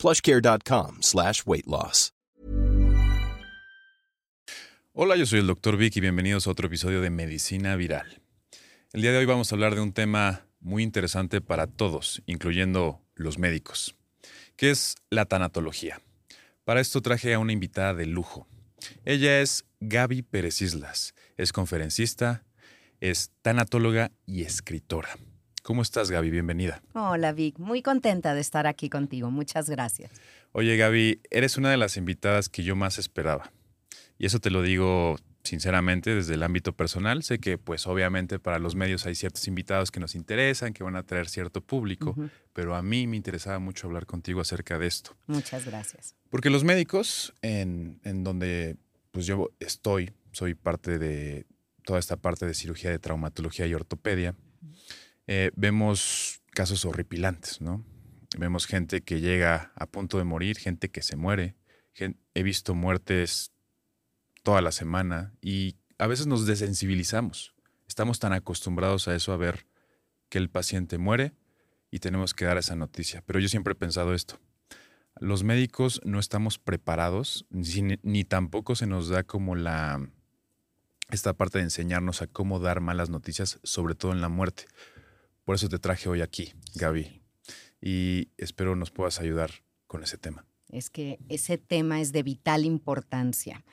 plushcare.com slash weight loss. Hola, yo soy el Dr. Vic y bienvenidos a otro episodio de Medicina Viral. El día de hoy vamos a hablar de un tema muy interesante para todos, incluyendo los médicos, que es la tanatología. Para esto traje a una invitada de lujo. Ella es Gaby Pérez Islas, es conferencista, es tanatóloga y escritora. ¿Cómo estás, Gaby? Bienvenida. Hola, Vic. Muy contenta de estar aquí contigo. Muchas gracias. Oye, Gaby, eres una de las invitadas que yo más esperaba. Y eso te lo digo sinceramente desde el ámbito personal. Sé que, pues, obviamente para los medios hay ciertos invitados que nos interesan, que van a traer cierto público, pero a mí me interesaba mucho hablar contigo acerca de esto. Muchas gracias. Porque los médicos, en, en donde pues yo estoy, soy parte de toda esta parte de cirugía de traumatología y ortopedia, eh, vemos casos horripilantes, ¿no? Vemos gente que llega a punto de morir, gente que se muere. he visto muertes toda la semana y a veces nos desensibilizamos. Estamos tan acostumbrados a eso, a ver que el paciente muere y tenemos que dar esa noticia. Pero yo siempre he pensado esto. Los médicos no estamos preparados, ni, ni tampoco se nos da como la esta parte de enseñarnos a cómo dar malas noticias, sobre todo en la muerte. Por eso te traje hoy aquí, Gaby. Y espero nos puedas ayudar con ese tema. Es que ese tema es de vital importancia,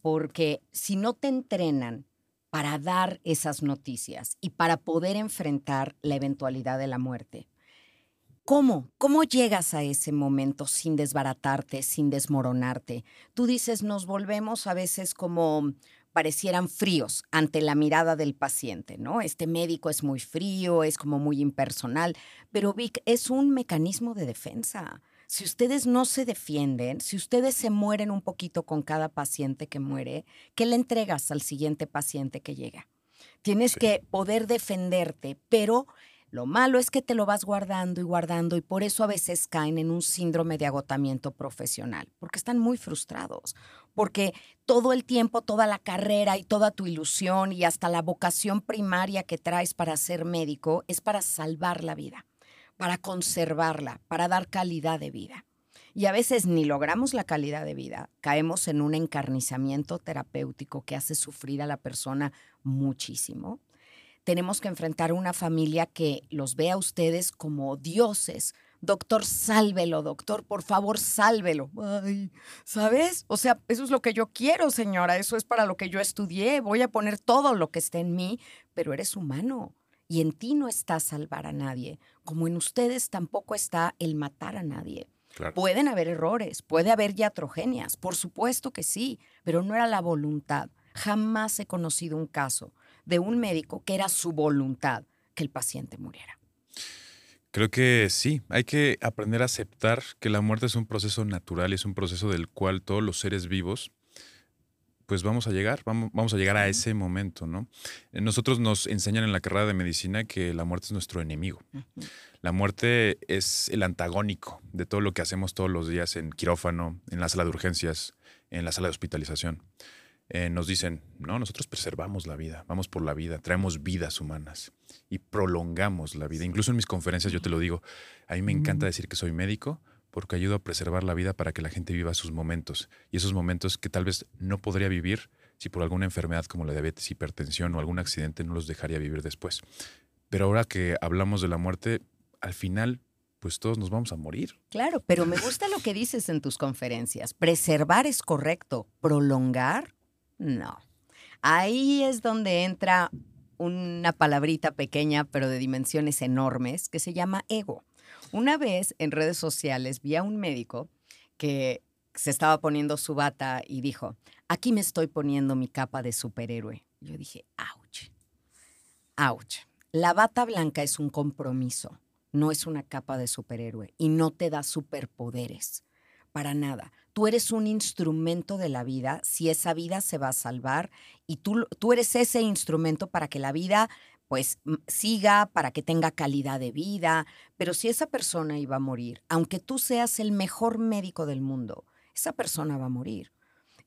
porque si no te entrenan para dar esas noticias y para poder enfrentar la eventualidad de la muerte, ¿Cómo? ¿Cómo llegas a ese momento sin desbaratarte, sin desmoronarte? Tú dices, nos volvemos a veces como parecieran fríos ante la mirada del paciente, ¿no? Este médico es muy frío, es como muy impersonal, pero Vic es un mecanismo de defensa. Si ustedes no se defienden, si ustedes se mueren un poquito con cada paciente que muere, ¿qué le entregas al siguiente paciente que llega? Tienes que poder defenderte, pero lo malo es que te lo vas guardando y guardando y por eso a veces caen en un síndrome de agotamiento profesional, porque están muy frustrados, porque todo el tiempo, toda la carrera y toda tu ilusión y hasta la vocación primaria que traes para ser médico es para salvar la vida, para conservarla, para dar calidad de vida. Y a veces ni logramos la calidad de vida, caemos en un encarnizamiento terapéutico que hace sufrir a la persona muchísimo tenemos que enfrentar una familia que los vea a ustedes como dioses. Doctor, sálvelo, doctor, por favor, sálvelo. Ay, ¿sabes? O sea, eso es lo que yo quiero, señora, eso es para lo que yo estudié. Voy a poner todo lo que esté en mí, pero eres humano y en ti no está salvar a nadie, como en ustedes tampoco está el matar a nadie. Pueden haber errores, puede haber iatrogenias, por supuesto que sí, pero no era la voluntad. Jamás he conocido un caso de un médico que era su voluntad que el paciente muriera. Creo que sí, hay que aprender a aceptar que la muerte es un proceso natural y es un proceso del cual todos los seres vivos pues vamos a llegar, vamos, vamos, a llegar a ese momento, ¿no? Eh, nosotros nos enseñan en la carrera de medicina que la muerte es nuestro enemigo. La muerte es el antagónico de todo lo que hacemos todos los días en quirófano, en la sala de urgencias, en la sala de hospitalización. Eh, nos dicen, no, nosotros preservamos la vida, vamos por la vida, traemos vidas humanas y prolongamos la vida. Incluso en mis conferencias yo te lo digo, a mí me encanta decir que soy médico porque ayudo a preservar la vida para que la gente viva sus momentos y esos momentos que tal vez no podría vivir si por alguna enfermedad como la diabetes, hipertensión o algún accidente no los dejaría vivir después. Pero ahora que hablamos de la muerte, al final pues todos nos vamos a morir. Claro, pero me gusta lo que dices en tus conferencias. Preservar es correcto, prolongar no. Ahí es donde entra una palabrita pequeña, pero de dimensiones enormes, que se llama ego. Una vez en redes sociales vi a un médico que se estaba poniendo su bata y dijo, aquí me estoy poniendo mi capa de superhéroe. Yo dije, ouch, ouch. La bata blanca es un compromiso, no es una capa de superhéroe y no te da superpoderes, para nada tú eres un instrumento de la vida, si esa vida se va a salvar y tú, tú eres ese instrumento para que la vida pues siga, para que tenga calidad de vida, pero si esa persona iba a morir, aunque tú seas el mejor médico del mundo, esa persona va a morir.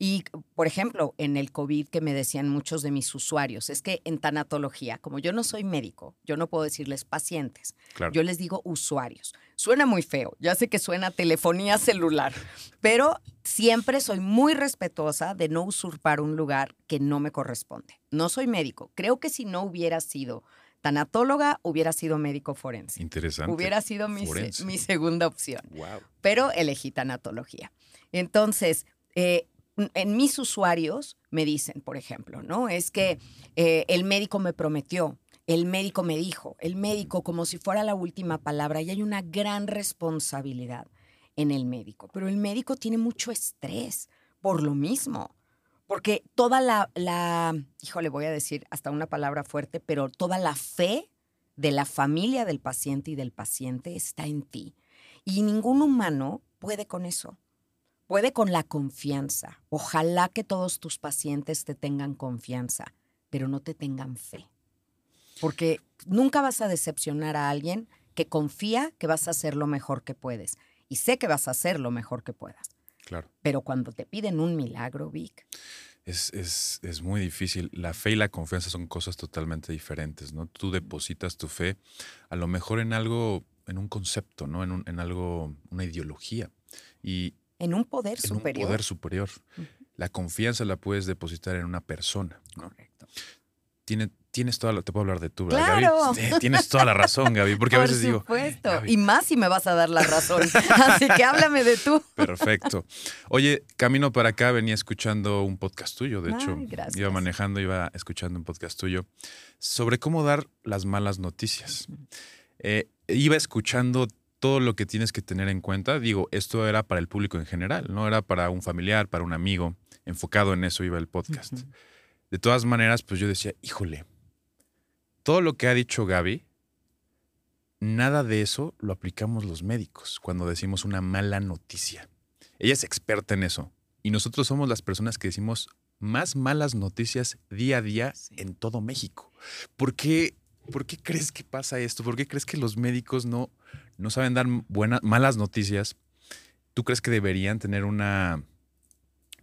Y, por ejemplo, en el COVID que me decían muchos de mis usuarios, es que en tanatología, como yo no soy médico, yo no puedo decirles pacientes, yo les digo usuarios. Suena muy feo, ya sé que suena telefonía celular, pero siempre soy muy respetuosa de no usurpar un lugar que no me corresponde. No soy médico, creo que si no hubiera sido tanatóloga, hubiera sido médico forense. Interesante. Hubiera sido mi, mi segunda opción. Wow. Pero elegí tanatología. Entonces, eh, en mis usuarios me dicen, por ejemplo, ¿no? Es que eh, el médico me prometió, el médico me dijo, el médico como si fuera la última palabra y hay una gran responsabilidad en el médico, pero el médico tiene mucho estrés por lo mismo, porque toda la, la, híjole, voy a decir hasta una palabra fuerte, pero toda la fe de la familia del paciente y del paciente está en ti. Y ningún humano puede con eso puede con la confianza. Ojalá que todos tus pacientes te tengan confianza, pero no te tengan fe. Porque nunca vas a decepcionar a alguien que confía que vas a hacer lo mejor que puedes. Y sé que vas a hacer lo mejor que puedas. Claro. Pero cuando te piden un milagro, Vic. Es, es, es, muy difícil. La fe y la confianza son cosas totalmente diferentes, ¿no? Tú depositas tu fe a lo mejor en algo, en un concepto, ¿no? En, un, en algo, una ideología. Y, en un poder superior. En un poder superior. La confianza la puedes depositar en una persona. Correcto. Tiene, tienes toda la, te puedo hablar de tú, ¿verdad, claro. Gaby? Tienes toda la razón, Gaby, porque a veces digo. Por supuesto. Y más si me vas a dar la razón. Así que háblame de tú. Perfecto. Oye, camino para acá venía escuchando un podcast tuyo, de hecho. Iba manejando, iba escuchando un podcast tuyo sobre cómo dar las malas noticias. Eh, iba escuchando todo lo que tienes que tener en cuenta. Digo, esto era para el público en general, no era para un familiar, para un amigo. Enfocado en eso iba el podcast. De todas maneras, pues yo decía, híjole, todo lo que ha dicho Gaby, nada de eso lo aplicamos los médicos cuando decimos una mala noticia. Ella es experta en eso. Y nosotros somos las personas que decimos más malas noticias día a día en todo México. ¿Por qué, ¿Por qué crees que pasa esto? ¿Por qué crees que los médicos no, no saben dar buenas, malas noticias, ¿tú crees que deberían tener una,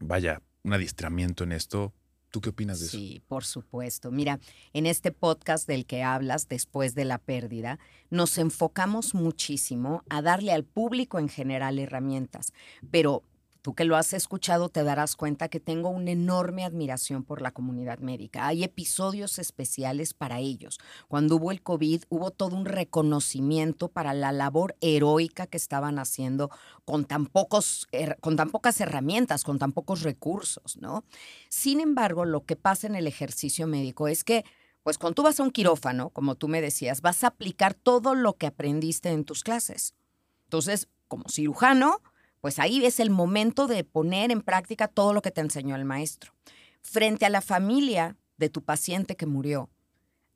vaya, un adiestramiento en esto? ¿Tú qué opinas de eso? Sí, por supuesto. Mira, en este podcast del que hablas después de la pérdida, nos enfocamos muchísimo a darle al público en general herramientas, pero Tú que lo has escuchado te darás cuenta que tengo una enorme admiración por la comunidad médica. Hay episodios especiales para ellos. Cuando hubo el COVID, hubo todo un reconocimiento para la labor heroica que estaban haciendo con tan, pocos, con tan pocas herramientas, con tan pocos recursos, ¿no? Sin embargo, lo que pasa en el ejercicio médico es que pues cuando tú vas a un quirófano, como tú me decías, vas a aplicar todo lo que aprendiste en tus clases. Entonces, como cirujano, pues ahí es el momento de poner en práctica todo lo que te enseñó el maestro. Frente a la familia de tu paciente que murió,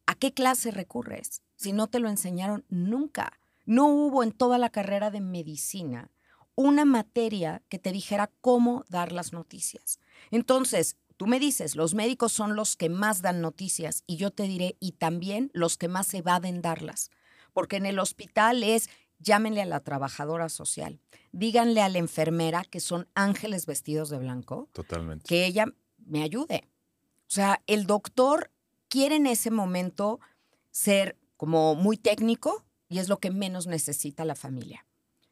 ¿a qué clase recurres? Si no te lo enseñaron nunca. No hubo en toda la carrera de medicina una materia que te dijera cómo dar las noticias. Entonces, tú me dices, los médicos son los que más dan noticias y yo te diré, y también los que más evaden darlas. Porque en el hospital es llámenle a la trabajadora social, díganle a la enfermera que son ángeles vestidos de blanco. Totalmente. Que ella me ayude. O sea, el doctor quiere en ese momento ser como muy técnico y es lo que menos necesita la familia.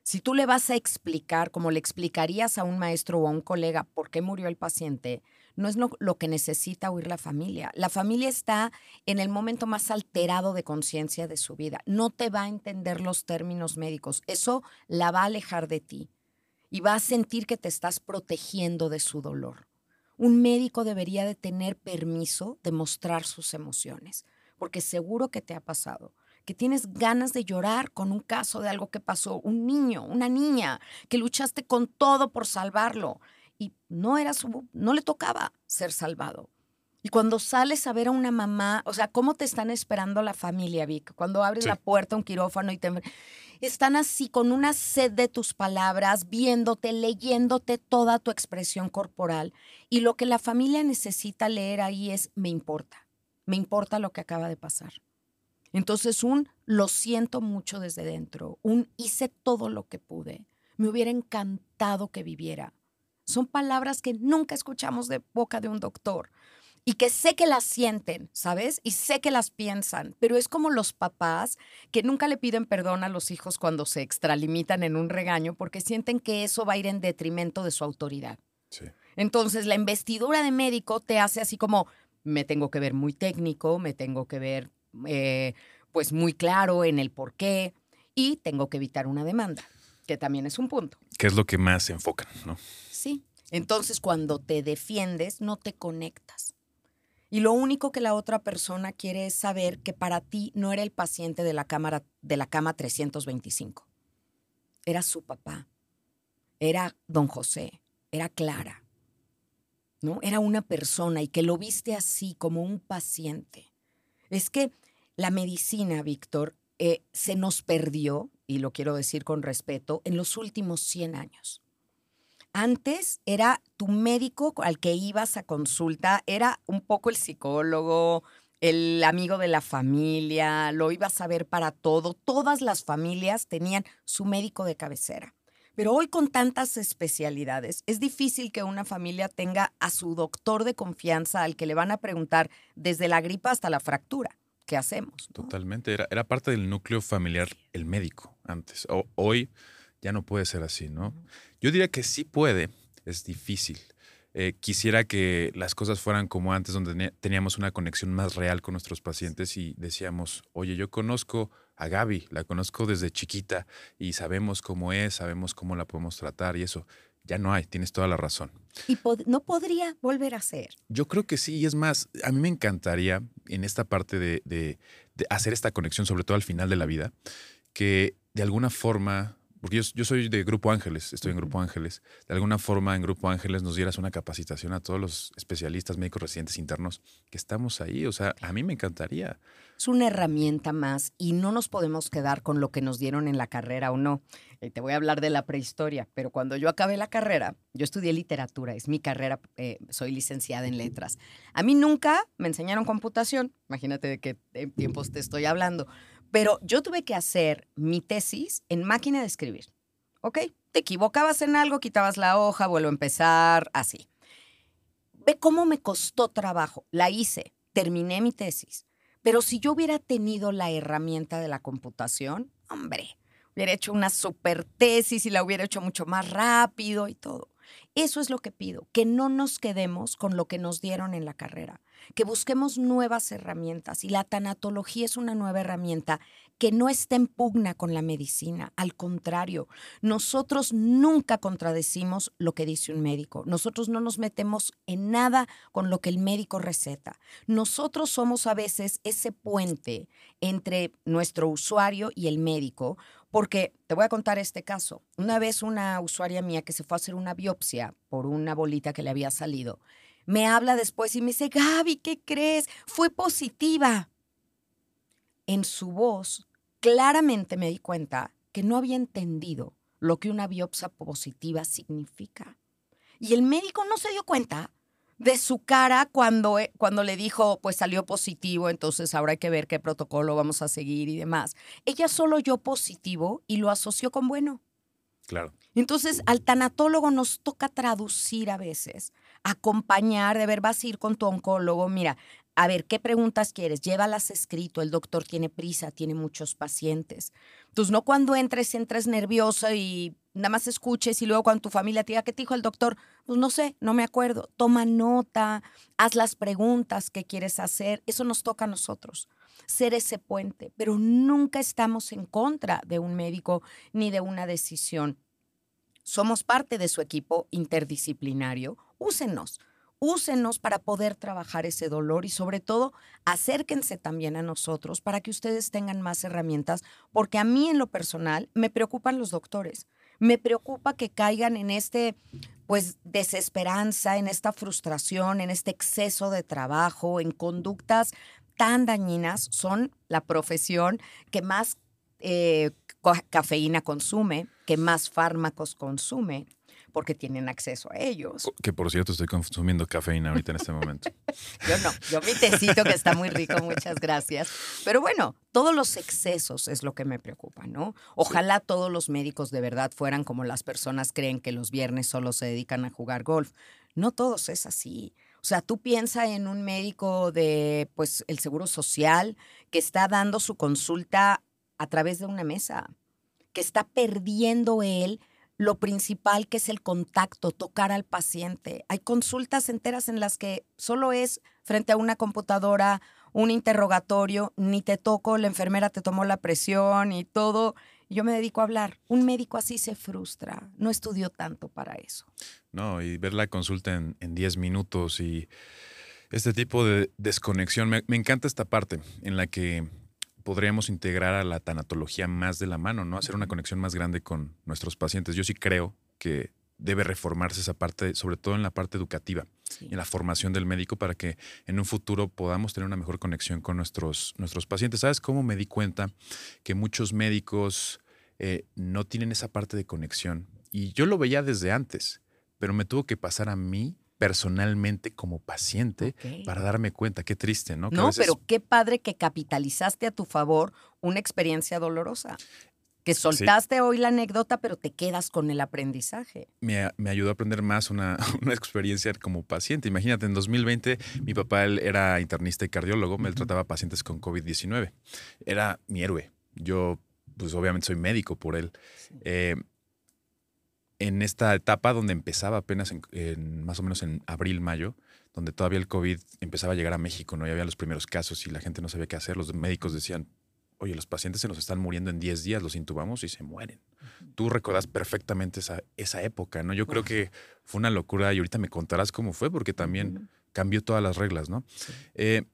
Si tú le vas a explicar, como le explicarías a un maestro o a un colega por qué murió el paciente, no es lo, que necesita oír la familia. La familia está en el momento más alterado de conciencia de su vida. No te va a entender los términos médicos. Eso la va a alejar de ti y va a sentir que te estás protegiendo de su dolor. Un médico debería de tener permiso de mostrar sus emociones, porque seguro que te ha pasado que tienes ganas de llorar con un caso de algo que pasó, un niño, una niña, que luchaste con todo por salvarlo y no era su, no le tocaba ser salvado. Y cuando sales a ver a una mamá, o sea, ¿cómo te están esperando la familia, Vic? Cuando abres Sí. la puerta a un quirófano y te... Están así con una sed de tus palabras, viéndote, leyéndote toda tu expresión corporal. Y lo que la familia necesita leer ahí es, me importa, me importa lo que acaba de pasar. Entonces, un lo siento mucho desde dentro, un hice todo lo que pude, me hubiera encantado que viviera. Son palabras que nunca escuchamos de boca de un doctor y que sé que las sienten, ¿sabes? Y sé que las piensan, pero es como los papás que nunca le piden perdón a los hijos cuando se extralimitan en un regaño porque sienten que eso va a ir en detrimento de su autoridad. Sí. Entonces, la investidura de médico te hace así como, me tengo que ver muy técnico, me tengo que ver eh, pues muy claro en el por qué y tengo que evitar una demanda, que también es un punto. ¿Qué es lo que más enfocan, no? Sí. Entonces, cuando te defiendes, no te conectas. Y lo único que la otra persona quiere es saber que para ti no era el paciente de la, cámara, de la cama 325. Era su papá. Era don José. Era Clara. ¿No? Era una persona y que lo viste así como un paciente. Es que la medicina, Víctor, eh, se nos perdió, y lo quiero decir con respeto, en los últimos 100 años. Antes era tu médico al que ibas a consulta, era un poco el psicólogo, el amigo de la familia, lo ibas a ver para todo. Todas las familias tenían su médico de cabecera. Pero hoy con tantas especialidades, es difícil que una familia tenga a su doctor de confianza al que le van a preguntar desde la gripa hasta la fractura. ¿Qué hacemos? no? Totalmente. Era, era parte del núcleo familiar el médico antes. O- hoy ya no puede ser así, ¿no? Yo diría que sí puede, es difícil. Eh, quisiera que las cosas fueran como antes, donde teníamos una conexión más real con nuestros pacientes y decíamos, oye, yo conozco a Gaby, la conozco desde chiquita y sabemos cómo es, sabemos cómo la podemos tratar y eso. Ya no hay, tienes toda la razón. Y pod- no podría volver a ser. Yo creo que sí, y es más, a mí me encantaría en esta parte de, de- de hacer esta conexión, sobre todo al final de la vida, que de alguna forma, porque yo, yo soy de Grupo Ángeles, estoy en Grupo Ángeles, de alguna forma en Grupo Ángeles nos dieras una capacitación a todos los especialistas, médicos residentes internos que estamos ahí. O sea, a mí me encantaría. Es una herramienta más y no nos podemos quedar con lo que nos dieron en la carrera o no. Te voy a hablar de la prehistoria, pero cuando yo acabé la carrera, yo estudié literatura, es mi carrera, eh, soy licenciada en letras. A mí nunca me enseñaron computación, imagínate de qué tiempos te estoy hablando, pero yo tuve que hacer mi tesis en máquina de escribir. ¿Ok? Te equivocabas en algo, quitabas la hoja, vuelvo a empezar, así. Ve cómo me costó trabajo. La hice, terminé mi tesis. Pero si yo hubiera tenido la herramienta de la computación, hombre, hubiera hecho una super tesis y la hubiera hecho mucho más rápido y todo. Eso es lo que pido, que no nos quedemos con lo que nos dieron en la carrera, que busquemos nuevas herramientas y la tanatología es una nueva herramienta que no está en pugna con la medicina, al contrario, nosotros nunca contradecimos lo que dice un médico, nosotros no nos metemos en nada con lo que el médico receta, nosotros somos a veces ese puente entre nuestro usuario y el médico, porque te voy a contar este caso. Una vez una usuaria mía que se fue a hacer una biopsia por una bolita que le había salido, me habla después y me dice, Gaby, ¿qué crees? Fue positiva. En su voz, claramente me di cuenta que no había entendido lo que una biopsia positiva significa. Y el médico no se dio cuenta de su cara cuando, eh, cuando le dijo, pues salió positivo, entonces ahora hay que ver qué protocolo vamos a seguir y demás. Ella solo oyó positivo y lo asoció con bueno. Claro. Entonces, al tanatólogo nos toca traducir a veces, acompañar, de ver, vas a ir con tu oncólogo, mira, a ver, ¿qué preguntas quieres? Llévalas escrito, el doctor tiene prisa, tiene muchos pacientes. Entonces, no cuando entres, entres nervioso y nada más escuches y luego cuando tu familia te diga, ¿qué te dijo el doctor? Pues no sé, no me acuerdo. Toma nota, haz las preguntas que quieres hacer, eso nos toca a nosotros ser ese puente, pero nunca estamos en contra de un médico ni de una decisión. Somos parte de su equipo interdisciplinario. Úsenos, úsenos para poder trabajar ese dolor y sobre todo acérquense también a nosotros para que ustedes tengan más herramientas, porque a mí en lo personal me preocupan los doctores. Me preocupa que caigan en este, pues, desesperanza, en esta frustración, en este exceso de trabajo, en conductas tan dañinas. Son la profesión que más eh, cafeína consume, que más fármacos consume porque tienen acceso a ellos. Que por cierto estoy consumiendo cafeína ahorita en este momento. yo no, yo mi tecito que está muy rico, muchas gracias. Pero bueno, todos los excesos es lo que me preocupa, ¿no? Ojalá todos los médicos de verdad fueran como las personas creen que los viernes solo se dedican a jugar golf. No todos es así. O sea, tú piensa en un médico de pues el Seguro Social que está dando su consulta a través de una mesa, que está perdiendo él lo principal que es el contacto, tocar al paciente. Hay consultas enteras en las que solo es frente a una computadora, un interrogatorio, ni te toco, la enfermera te tomó la presión y todo. Yo me dedico a hablar. Un médico así se frustra. No estudió tanto para eso. No, y ver la consulta en 10 minutos y este tipo de desconexión. me encanta esta parte en la que podríamos integrar a la tanatología más de la mano, ¿no? Hacer una conexión más grande con nuestros pacientes. Yo sí creo que debe reformarse esa parte, sobre todo en la parte educativa, y en la formación del médico para que en un futuro podamos tener una mejor conexión con nuestros, nuestros pacientes. ¿Sabes cómo me di cuenta que muchos médicos eh, no tienen esa parte de conexión? Y yo lo veía desde antes, pero me tuvo que pasar a mí personalmente como paciente para darme cuenta. Qué triste, ¿no? no, pero qué padre que capitalizaste a tu favor una experiencia dolorosa. Que soltaste hoy la anécdota, pero te quedas con el aprendizaje. Me, ayudó a aprender más una, una, experiencia como paciente. Imagínate, en 2020 mi papá él era internista y cardiólogo, me trataba pacientes con COVID-19. Era mi héroe. Yo, pues obviamente soy médico por él. Eh, en esta etapa donde empezaba apenas en, más o menos en abril, mayo, donde todavía el COVID empezaba a llegar a México, ¿no? Ya había los primeros casos y la gente no sabía qué hacer. Los médicos decían, oye, los pacientes se nos están muriendo en 10 días, los intubamos y se mueren. Tú recordas perfectamente esa, esa época, ¿no? Yo creo que fue una locura y ahorita me contarás cómo fue, porque también cambió todas las reglas, ¿no? Eh,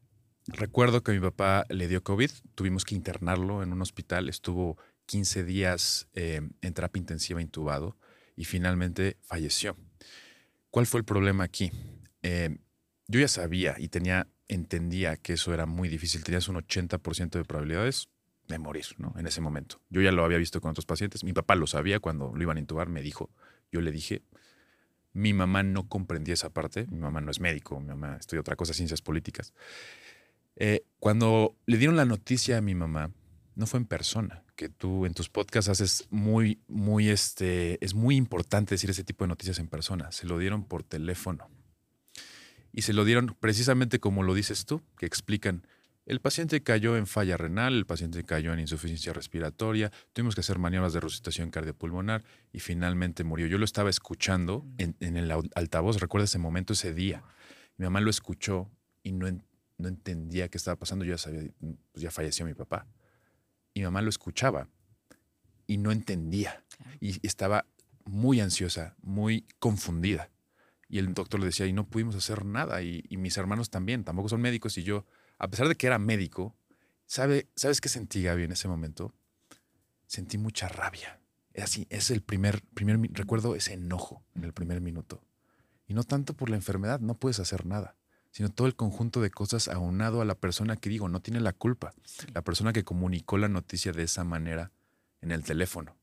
recuerdo que mi papá le dio COVID, tuvimos que internarlo en un hospital, estuvo 15 días eh, en terapia intensiva intubado y finalmente falleció. ¿Cuál fue el problema aquí? Eh, yo ya sabía y tenía, entendía que eso era muy difícil. Tenías un 80% de probabilidades de morir, ¿no? En ese momento. Yo ya lo había visto con otros pacientes. Mi papá lo sabía cuando lo iban a intubar, me dijo. Yo le dije, mi mamá no comprendía esa parte. Mi mamá no es médico, mi mamá estudia otra cosa, ciencias políticas. Eh, cuando le dieron la noticia a mi mamá, no fue en persona, que tú en tus podcasts haces muy, muy, este, es muy importante decir ese tipo de noticias en persona. Se lo dieron por teléfono. Y se lo dieron precisamente como lo dices tú, que explican, el paciente cayó en falla renal, el paciente cayó en insuficiencia respiratoria, tuvimos que hacer maniobras de resucitación cardiopulmonar y finalmente murió. Yo lo estaba escuchando en, el altavoz, recuerda ese momento, ese día. Mi mamá lo escuchó y no, no entendía qué estaba pasando. Yo ya sabía, pues ya falleció mi papá mi mamá lo escuchaba y no entendía. Y estaba muy ansiosa, muy confundida. Y el doctor le decía, y no pudimos hacer nada. Y, mis hermanos también, tampoco son médicos. Y yo, a pesar de que era médico, ¿sabe, ¿sabes qué sentí, Gaby, en ese momento? Sentí mucha rabia. Es así, es el primer, primer, recuerdo ese enojo en el primer minuto. Y no tanto por la enfermedad, no puedes hacer nada sino todo el conjunto de cosas aunado a la persona que digo, no tiene la culpa, la persona que comunicó la noticia de esa manera en el teléfono.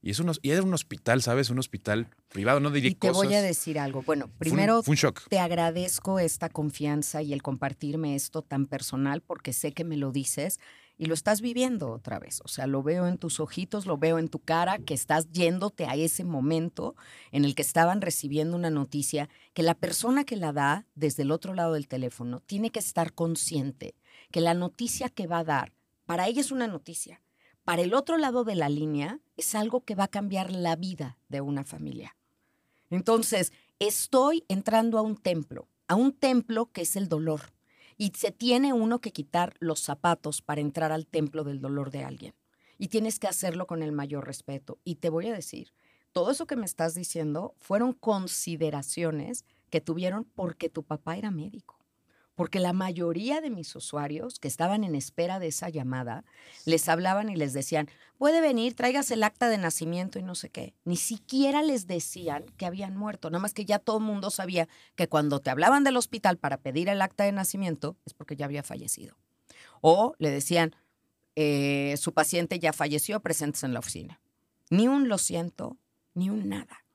Y, es y era un hospital, ¿sabes? Un hospital privado, no diría Y te voy a decir algo. Bueno, primero te agradezco esta confianza y el compartirme esto tan personal porque sé que me lo dices y lo estás viviendo otra vez. O sea, lo veo en tus ojitos, lo veo en tu cara, que estás yéndote a ese momento en el que estaban recibiendo una noticia, que la persona que la da desde el otro lado del teléfono tiene que estar consciente que la noticia que va a dar, para ella es una noticia, para el otro lado de la línea es algo que va a cambiar la vida de una familia. Entonces, estoy entrando a un templo, a un templo que es el dolor y se tiene uno que quitar los zapatos para entrar al templo del dolor de alguien. Y tienes que hacerlo con el mayor respeto. Y te voy a decir, todo eso que me estás diciendo fueron consideraciones que tuvieron porque tu papá era médico, porque la mayoría de mis usuarios que estaban en espera de esa llamada les hablaban y les decían, puede venir, traigas el acta de nacimiento y no sé qué. Ni siquiera les decían que habían muerto, nada más que ya todo el mundo sabía que cuando te hablaban del hospital para pedir el acta de nacimiento es porque ya había fallecido. O le decían, eh, su paciente ya falleció, presentes en la oficina. Ni un lo siento, ni un nada.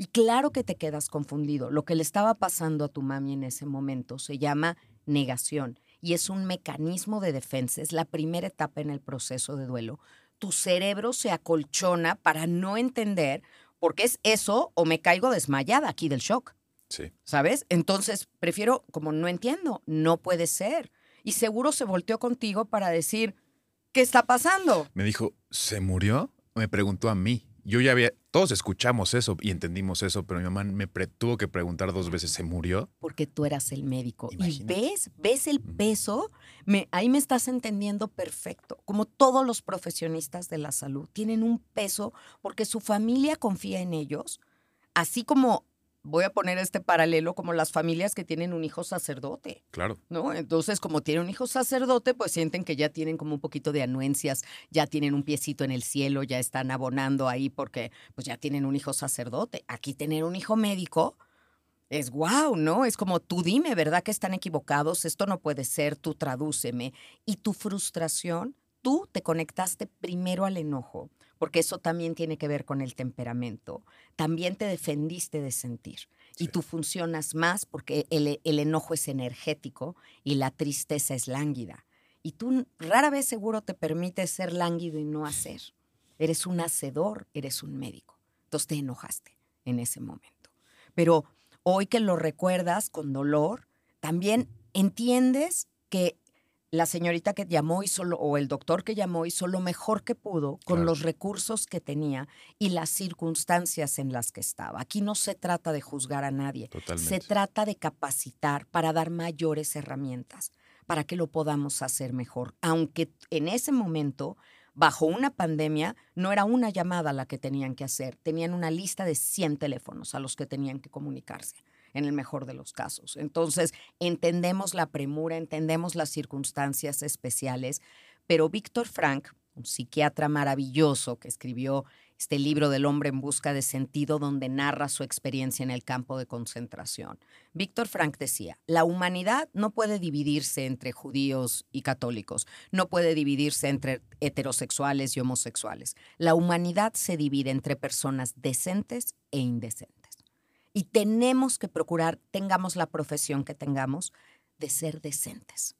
Y claro que te quedas confundido. Lo que le estaba pasando a tu mami en ese momento se llama negación y es un mecanismo de defensa, es la primera etapa en el proceso de duelo. Tu cerebro se acolchona para no entender porque es eso o me caigo desmayada aquí del shock. Sí. ¿Sabes? Entonces, prefiero, como no entiendo, no puede ser. Y seguro se volteó contigo para decir, ¿qué está pasando? Me dijo, ¿se murió? Me preguntó a mí yo ya había, todos escuchamos eso y entendimos eso, pero mi mamá me tuvo que preguntar dos veces, ¿se murió? Porque tú eras el médico. Y ves, ves el peso, me, ahí me estás entendiendo perfecto. Como todos los profesionistas de la salud tienen un peso porque su familia confía en ellos, así como voy a poner este paralelo como las familias que tienen un hijo sacerdote. Claro. ¿No? Entonces, como tienen un hijo sacerdote, pues sienten que ya tienen como un poquito de anuencias, ya tienen un piecito en el cielo, ya están abonando ahí porque pues ya tienen un hijo sacerdote. Aquí tener un hijo médico es wow, ¿no? Es como tú dime, ¿verdad que están equivocados? Esto no puede ser, tú tradúceme. Y tu frustración, tú te conectaste primero al enojo porque eso también tiene que ver con el temperamento. También te defendiste de sentir. Y tú funcionas más porque el, enojo es energético y la tristeza es lánguida. Y tú rara vez seguro te permites ser lánguido y no hacer. Eres un hacedor, eres un médico. Entonces te enojaste en ese momento. Pero hoy que lo recuerdas con dolor, también entiendes que la señorita que llamó hizo lo, o el doctor que llamó hizo lo mejor que pudo con los recursos que tenía y las circunstancias en las que estaba. Aquí no se trata de juzgar a nadie, se trata de capacitar para dar mayores herramientas para que lo podamos hacer mejor, aunque en ese momento bajo una pandemia no era una llamada la que tenían que hacer, tenían una lista de 100 teléfonos a los que tenían que comunicarse en el mejor de los casos. Entonces, entendemos la premura, entendemos las circunstancias especiales, pero Víctor Frank, un psiquiatra maravilloso que escribió este libro del hombre en busca de sentido donde narra su experiencia en el campo de concentración. Víctor Frank decía, la humanidad no puede dividirse entre judíos y católicos, no puede dividirse entre heterosexuales y homosexuales. La humanidad se divide entre personas decentes e indecentes. Y tenemos que procurar, tengamos la profesión que tengamos, de ser decentes.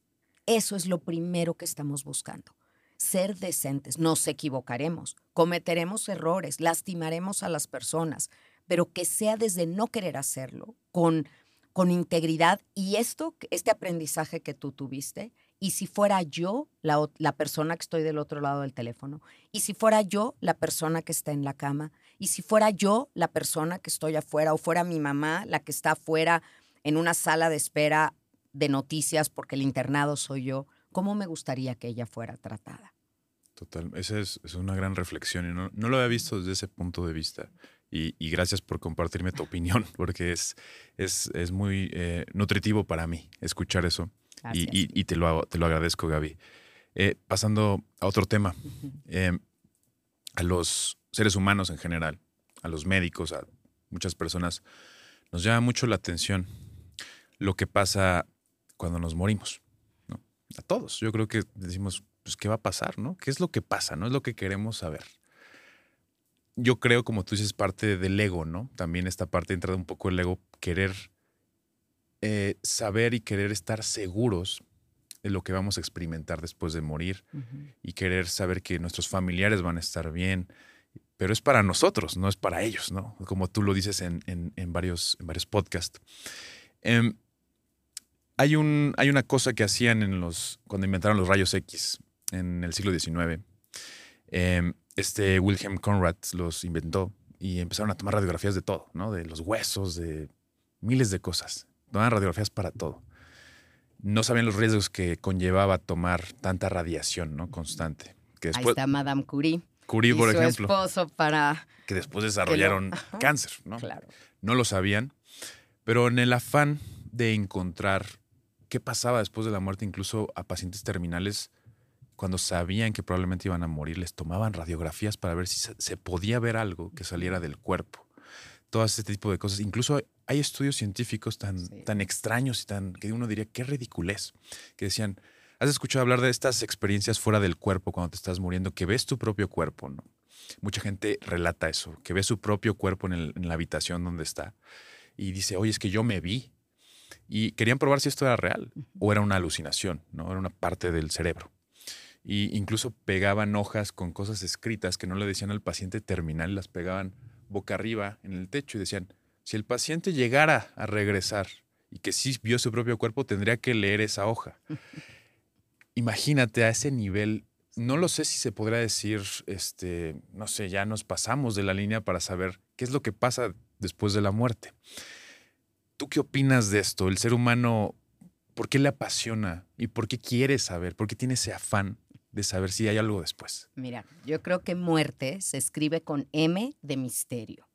Eso es lo primero que estamos buscando. Ser decentes. Nos equivocaremos, cometeremos errores, lastimaremos a las personas, pero que sea desde no querer hacerlo, con, con integridad. Y esto, este aprendizaje que tú tuviste, y si fuera yo la, la, persona que estoy del otro lado del teléfono, y si fuera yo la persona que está en la cama, y si fuera yo la persona que estoy afuera, o fuera mi mamá la que está afuera en una sala de espera de noticias porque el internado soy yo, ¿cómo me gustaría que ella fuera tratada? Total, esa es, una gran reflexión y no, lo había visto desde ese punto de vista. Y, gracias por compartirme tu opinión, porque es, es, muy eh, nutritivo para mí escuchar eso. Y, te, lo, te lo agradezco, Gaby. Eh, pasando a otro tema, em, a los seres humanos en general, a los médicos, a muchas personas, nos llama mucho la atención lo que pasa cuando nos morimos. ¿no? A todos. Yo creo que decimos, pues, ¿qué va a pasar? ¿no? ¿Qué es lo que pasa? No es lo que queremos saber. Yo creo, como tú dices, parte del ego, ¿no? También esta parte entra un poco el ego, querer eh, saber y querer estar seguros de lo que vamos a experimentar después de morir y querer saber que nuestros familiares van a estar bien, pero es para nosotros, no es para ellos, ¿no? Como tú lo dices en, varios, en varios podcasts. Em, hay, un, hay una cosa que hacían en los, cuando inventaron los rayos X en el siglo XIX. Em, este Wilhelm Conrad los inventó y empezaron a tomar radiografías de todo, ¿no? De los huesos, de miles de cosas tomaban radiografías para todo. No sabían los riesgos que conllevaba tomar tanta radiación ¿no? constante. Que después, Ahí está Madame Curie. Curie, por su ejemplo. esposo para. Que después desarrollaron cáncer, ¿no? Claro. No lo sabían. Pero en el afán de encontrar qué pasaba después de la muerte, incluso a pacientes terminales, cuando sabían que probablemente iban a morir, les tomaban radiografías para ver si se podía ver algo que saliera del cuerpo. Todo este tipo de cosas. Incluso hay estudios científicos tan, tan extraños y tan que uno diría, qué ridiculez, que decían, ¿has escuchado hablar de estas experiencias fuera del cuerpo cuando te estás muriendo, que ves tu propio cuerpo? ¿no? Mucha gente relata eso, que ve su propio cuerpo en, en la habitación donde está y dice, oye, es que yo me vi. Y querían probar si esto era real o era una alucinación, ¿no? Era una parte del cerebro. Y incluso pegaban hojas con cosas escritas que no le decían al paciente terminal, las pegaban boca arriba en el techo y decían, si el paciente llegara a regresar y que sí vio su propio cuerpo, tendría que leer esa hoja. Imagínate a ese nivel, no lo sé si se podría decir, este, no sé, ya nos pasamos de la línea para saber qué es lo que pasa después de la muerte. ¿Tú qué opinas de esto? El ser humano, ¿por qué le apasiona y por qué quiere saber? ¿Por qué tiene ese afán de saber si hay algo después? Mira, yo creo que muerte se escribe con M de misterio.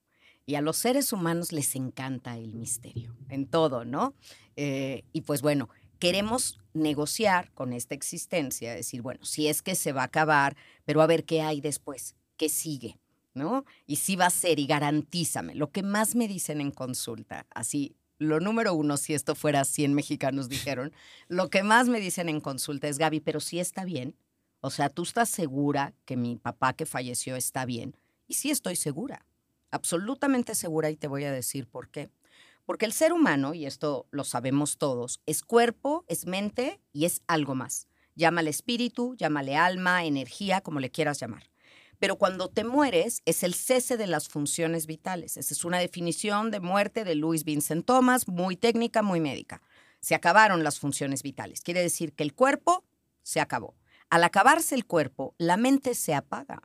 Y a los seres humanos les encanta el misterio, en todo, ¿no? Eh, y pues bueno, queremos negociar con esta existencia, decir, bueno, si es que se va a acabar, pero a ver qué hay después, qué sigue, ¿no? Y si va a ser, y garantízame, lo que más me dicen en consulta, así, lo número uno, si esto fuera 100 mexicanos dijeron, lo que más me dicen en consulta es, Gaby, pero si está bien, o sea, tú estás segura que mi papá que falleció está bien, y sí estoy segura absolutamente segura y te voy a decir por qué. Porque el ser humano, y esto lo sabemos todos, es cuerpo, es mente y es algo más. Llámale espíritu, llámale alma, energía, como le quieras llamar. Pero cuando te mueres es el cese de las funciones vitales. Esa es una definición de muerte de Louis Vincent Thomas, muy técnica, muy médica. Se acabaron las funciones vitales. Quiere decir que el cuerpo se acabó. Al acabarse el cuerpo, la mente se apaga.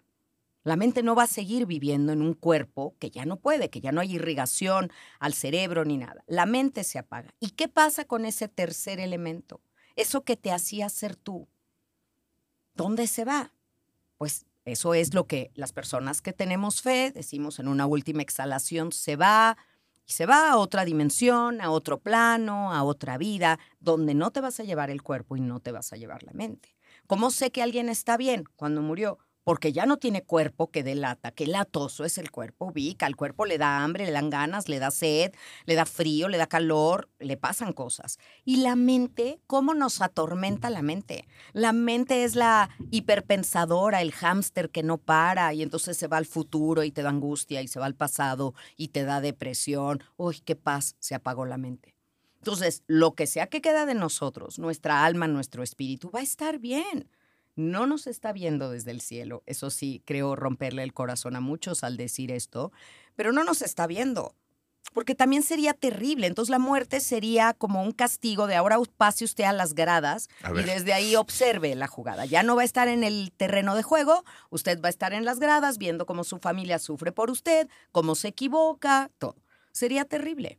La mente no va a seguir viviendo en un cuerpo que ya no puede, que ya no hay irrigación al cerebro ni nada. La mente se apaga. ¿Y qué pasa con ese tercer elemento? Eso que te hacía ser tú. ¿Dónde se va? Pues eso es lo que las personas que tenemos fe decimos en una última exhalación, se va y se va a otra dimensión, a otro plano, a otra vida, donde no te vas a llevar el cuerpo y no te vas a llevar la mente. ¿Cómo sé que alguien está bien cuando murió? Porque ya no tiene cuerpo que delata, que latoso es el cuerpo, ubica, al cuerpo le da hambre, le dan ganas, le da sed, le da frío, le da calor, le pasan cosas. Y la mente, ¿cómo nos atormenta la mente? La mente es la hiperpensadora, el hámster que no para y entonces se va al futuro y te da angustia y se va al pasado y te da depresión. Uy, qué paz, se apagó la mente. Entonces, lo que sea que queda de nosotros, nuestra alma, nuestro espíritu, va a estar bien no nos está viendo desde el cielo. Eso sí, creo romperle el corazón a muchos al decir esto, pero no nos está viendo. Porque también sería terrible. Entonces la muerte sería como un castigo de ahora pase usted a las gradas y desde ahí observe la jugada. Ya no va a estar en el terreno de juego, usted va a estar en las gradas viendo cómo su familia sufre por usted, cómo se equivoca, todo. Sería terrible.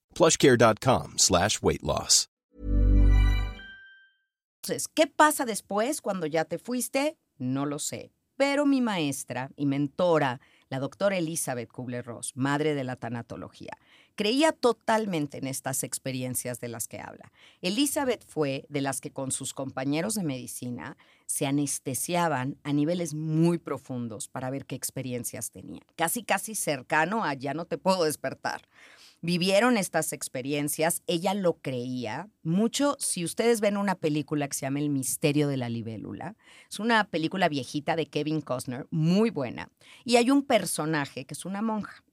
plushcare.com slash weight loss. Entonces, ¿qué pasa después cuando ya te fuiste? No lo sé. Pero mi maestra y mentora, la doctora Elizabeth Kubler-Ross, madre de la tanatología, creía totalmente en estas experiencias de las que habla. Elizabeth fue de las que con sus compañeros de medicina se anestesiaban a niveles muy profundos para ver qué experiencias tenían. Casi, casi cercano a ya no te puedo despertar vivieron estas experiencias, ella lo creía. Mucho, si ustedes ven una película que se llama El misterio de la libélula, es una película viejita de Kevin Costner, muy buena, y hay un personaje que es una monja.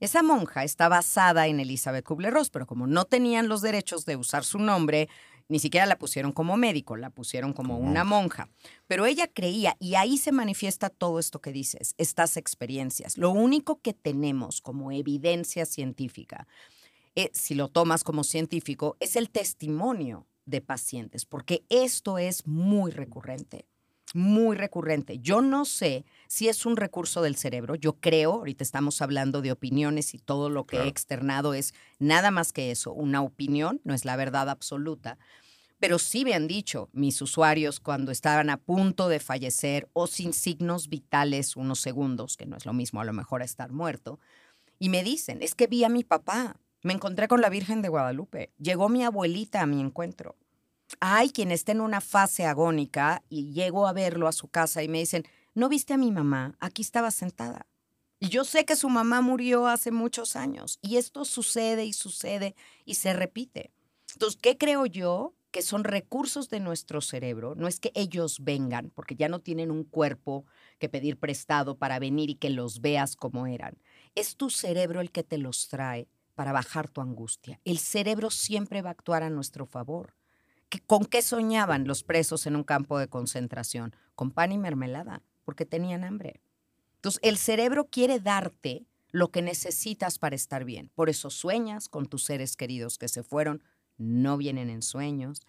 Esa monja está basada en Elizabeth Kubler-Ross, pero como no tenían los derechos de usar su nombre, ni siquiera la pusieron como médico, la pusieron como una monja. Pero ella creía, y ahí se manifiesta todo esto que dices, estas experiencias. Lo único que tenemos como evidencia científica eh, si lo tomas como científico, es el testimonio de pacientes, porque esto es muy recurrente, muy recurrente. Yo no sé si es un recurso del cerebro, yo creo, ahorita estamos hablando de opiniones y todo lo que he externado es nada más que eso, una opinión, no es la verdad absoluta. Pero sí me han dicho mis usuarios cuando estaban a punto de fallecer o sin signos vitales unos segundos, que no es lo mismo a lo mejor estar muerto, y me dicen, es que vi a mi papá, me encontré con la Virgen de Guadalupe. Llegó mi abuelita a mi encuentro. Hay quien está en una fase agónica y llego a verlo a su casa y me dicen, ¿no viste a mi mamá? Aquí estaba sentada. Y yo sé que su mamá murió hace muchos años y esto sucede y sucede y se repite. Entonces, ¿qué creo yo? Que son recursos de nuestro cerebro. No es que ellos vengan, porque ya no tienen un cuerpo que pedir prestado para venir y que los veas como eran. Es tu cerebro el que te los trae para bajar tu angustia. El cerebro siempre va a actuar a nuestro favor. ¿Con qué soñaban los presos en un campo de concentración? Con pan y mermelada, porque tenían hambre. Entonces, el cerebro quiere darte lo que necesitas para estar bien. Por eso sueñas con tus seres queridos que se fueron, no vienen en sueños.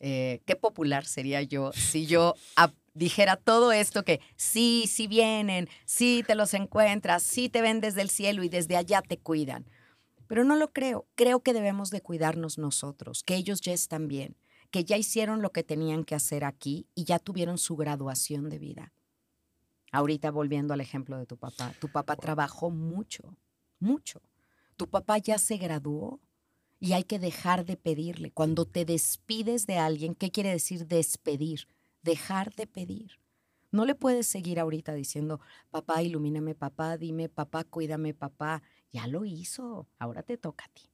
Eh, qué popular sería yo si yo dijera todo esto que sí, sí vienen, sí te los encuentras, sí te ven desde el cielo y desde allá te cuidan. Pero no lo creo. Creo que debemos de cuidarnos nosotros, que ellos ya están bien, que ya hicieron lo que tenían que hacer aquí y ya tuvieron su graduación de vida. Ahorita volviendo al ejemplo de tu papá, tu papá trabajó mucho, mucho. Tu papá ya se graduó y hay que dejar de pedirle. Cuando te despides de alguien, ¿qué quiere decir despedir? Dejar de pedir. No le puedes seguir ahorita diciendo, papá, ilumíname, papá, dime, papá, cuídame, papá ya lo hizo, ahora te toca a ti.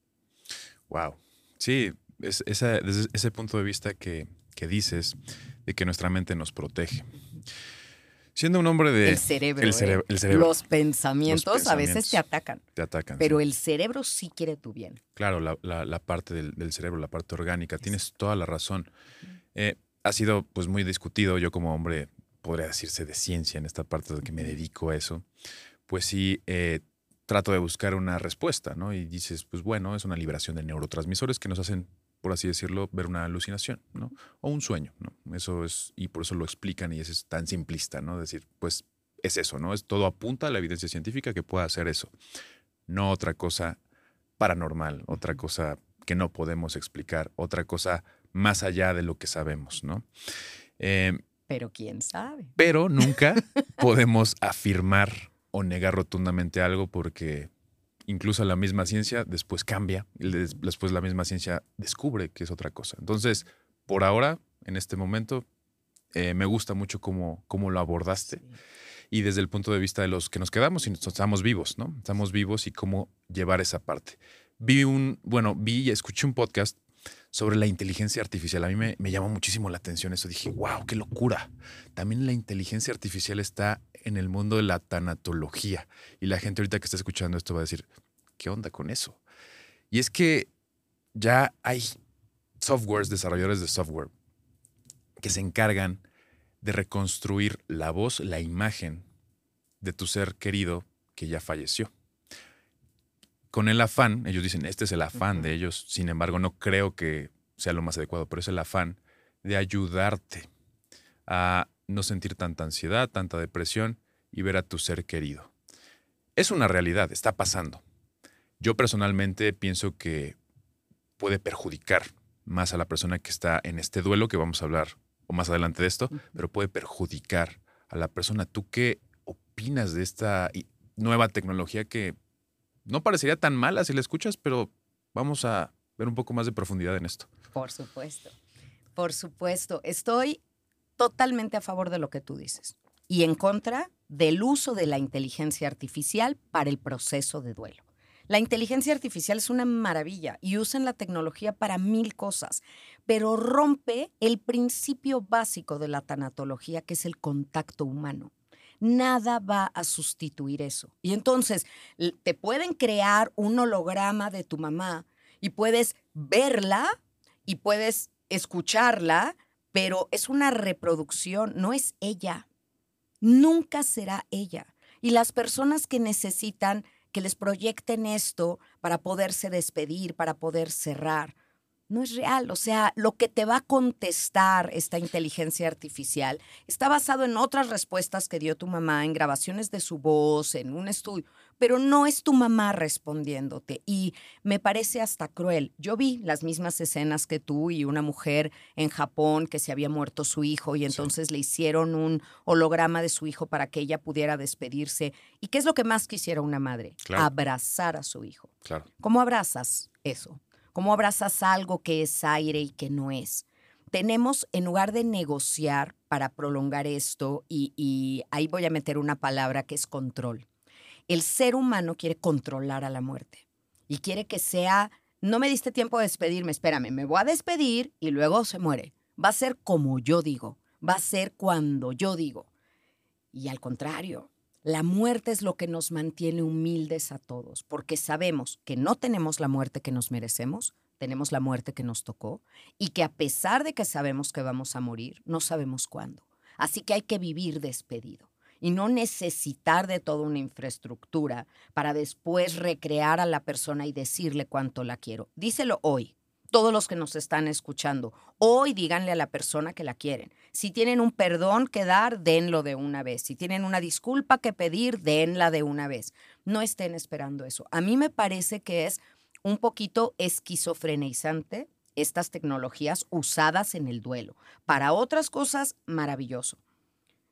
Wow. Sí, es, desde ese punto de vista que, dices, de que nuestra mente nos protege. Siendo un hombre de... El cerebro. El, ¿eh? cerebro, Los, pensamientos a veces te atacan. Te atacan. Pero el cerebro sí quiere tu bien. Claro, la, parte del, cerebro, la parte orgánica. Tienes toda la razón. Eh, ha sido pues muy discutido. Yo como hombre, podría decirse de ciencia en esta parte de que me dedico a eso. Pues sí, eh, trato de buscar una respuesta, ¿no? Y dices, pues bueno, es una liberación de neurotransmisores que nos hacen, por así decirlo, ver una alucinación, ¿no? O un sueño, ¿no? Eso es, y por eso lo explican y es tan simplista, ¿no? Decir, pues es eso, ¿no? Es todo apunta a la evidencia científica que pueda hacer eso. No otra cosa paranormal, otra cosa que no podemos explicar, otra cosa más allá de lo que sabemos, ¿no? Eh, pero quién sabe. Pero nunca podemos afirmar o negar rotundamente algo porque incluso la misma ciencia después cambia y después la misma ciencia descubre que es otra cosa. Entonces, por ahora, en este momento, eh, me gusta mucho cómo, cómo lo abordaste y desde el punto de vista de los que nos quedamos y estamos vivos, ¿no? Estamos vivos y cómo llevar esa parte. Vi un, bueno, vi y escuché un podcast sobre la inteligencia artificial. A mí me, me, llamó muchísimo la atención eso. Dije, wow, qué locura. También la inteligencia artificial está en el mundo de la tanatología. Y la gente ahorita que está escuchando esto va a decir, ¿qué onda con eso? Y es que ya hay softwares, desarrolladores de software, que se encargan de reconstruir la voz, la imagen de tu ser querido que ya falleció con el afán, ellos dicen, este es el afán de ellos, sin embargo no creo que sea lo más adecuado, pero es el afán de ayudarte a no sentir tanta ansiedad, tanta depresión y ver a tu ser querido. Es una realidad, está pasando. Yo personalmente pienso que puede perjudicar más a la persona que está en este duelo, que vamos a hablar o más adelante de esto, pero puede perjudicar a la persona. ¿Tú qué opinas de esta nueva tecnología que no parecería tan mala si la escuchas, pero vamos a ver un poco más de profundidad en esto. Por supuesto, por supuesto. Estoy totalmente a favor de lo que tú dices y en contra del uso de la inteligencia artificial para el proceso de duelo. La inteligencia artificial es una maravilla y usan la tecnología para mil cosas, pero rompe el principio básico de la tanatología, que es el contacto humano. Nada va a sustituir eso. Y entonces te pueden crear un holograma de tu mamá y puedes verla y puedes escucharla, pero es una reproducción, no es ella. Nunca será ella. Y las personas que necesitan que les proyecten esto para poderse despedir, para poder cerrar no es real. O sea, lo que te va a contestar esta inteligencia artificial está basado en otras respuestas que dio tu mamá, en grabaciones de su voz, en un estudio, pero no es tu mamá respondiéndote. Y me parece hasta cruel. Yo vi las mismas escenas que tú y una mujer en Japón que se había muerto su hijo y entonces le hicieron un holograma de su hijo para que ella pudiera despedirse. ¿Y qué es lo que más quisiera una madre? Abrazar a su hijo. Claro. ¿Cómo abrazas eso? ¿Cómo abrazas algo que es aire y que no es? Tenemos, en lugar de negociar para prolongar esto, y, ahí voy a meter una palabra que es control. El ser humano quiere controlar a la muerte y quiere que sea, no me diste tiempo de despedirme, espérame, me voy a despedir y luego se muere. Va a ser como yo digo, va a ser cuando yo digo. Y al contrario, la muerte es lo que nos mantiene humildes a todos, porque sabemos que no tenemos la muerte que nos merecemos, tenemos la muerte que nos tocó, y que a pesar de que sabemos que vamos a morir, no sabemos cuándo. Así que hay que vivir despedido y no necesitar de toda una infraestructura para después recrear a la persona y decirle cuánto la quiero. Díselo hoy, todos los que nos están escuchando, hoy díganle a la persona que la quieren. Si tienen un perdón que dar, denlo de una vez. Si tienen una disculpa que pedir, denla de una vez. No estén esperando eso. A mí me parece que es un poquito esquizofrenizante estas tecnologías usadas en el duelo. Para otras cosas, maravilloso.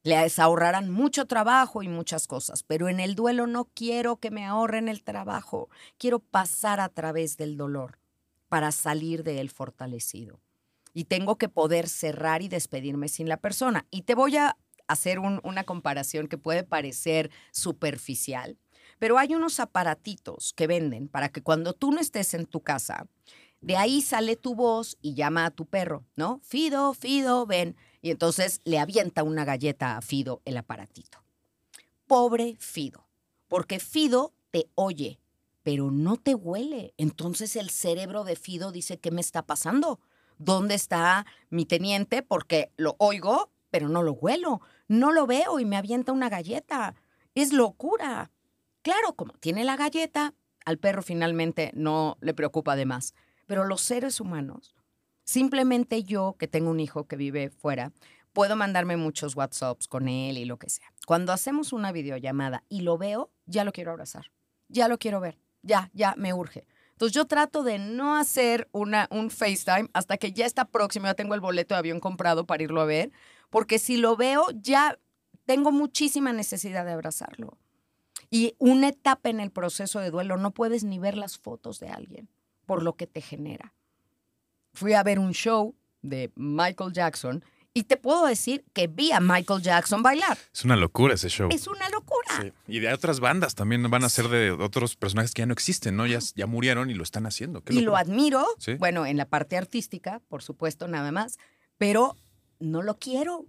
Les ahorrarán mucho trabajo y muchas cosas, pero en el duelo no quiero que me ahorren el trabajo, quiero pasar a través del dolor para salir de él fortalecido. Y tengo que poder cerrar y despedirme sin la persona. Y te voy a hacer una comparación que puede parecer superficial, pero hay unos aparatitos que venden para que cuando tú no estés en tu casa, de ahí sale tu voz y llama a tu perro, ¿no? Fido, Fido, ven. Y entonces le avienta una galleta a Fido el aparatito. Pobre Fido, porque Fido te oye, pero no te huele. Entonces el cerebro de Fido dice, ¿qué me está pasando? ¿Dónde está mi teniente? Porque lo oigo, pero no lo huelo. No lo veo y me avienta una galleta. Es locura. Claro, como tiene la galleta, al perro finalmente no le preocupa de más. Pero los seres humanos, simplemente yo que tengo un hijo que vive fuera, puedo mandarme muchos WhatsApps con él y lo que sea. Cuando hacemos una videollamada y lo veo, ya lo quiero abrazar. Ya lo quiero ver ya, ya me urge. Entonces yo trato de no hacer una, un FaceTime hasta que ya está próximo, ya tengo el boleto de avión comprado para irlo a ver, porque si lo veo ya tengo muchísima necesidad de abrazarlo. Y una etapa en el proceso de duelo, no puedes ni ver las fotos de alguien por lo que te genera. Fui a ver un show de Michael Jackson y te puedo decir que vi a Michael Jackson bailar. Es una locura ese show. Es una locura. Sí. Y de otras bandas también van a ser de otros personajes que ya no existen, ¿no? Ya, ya murieron y lo están haciendo. y lo admiro, bueno, en la parte artística, por supuesto, nada más, pero no lo quiero.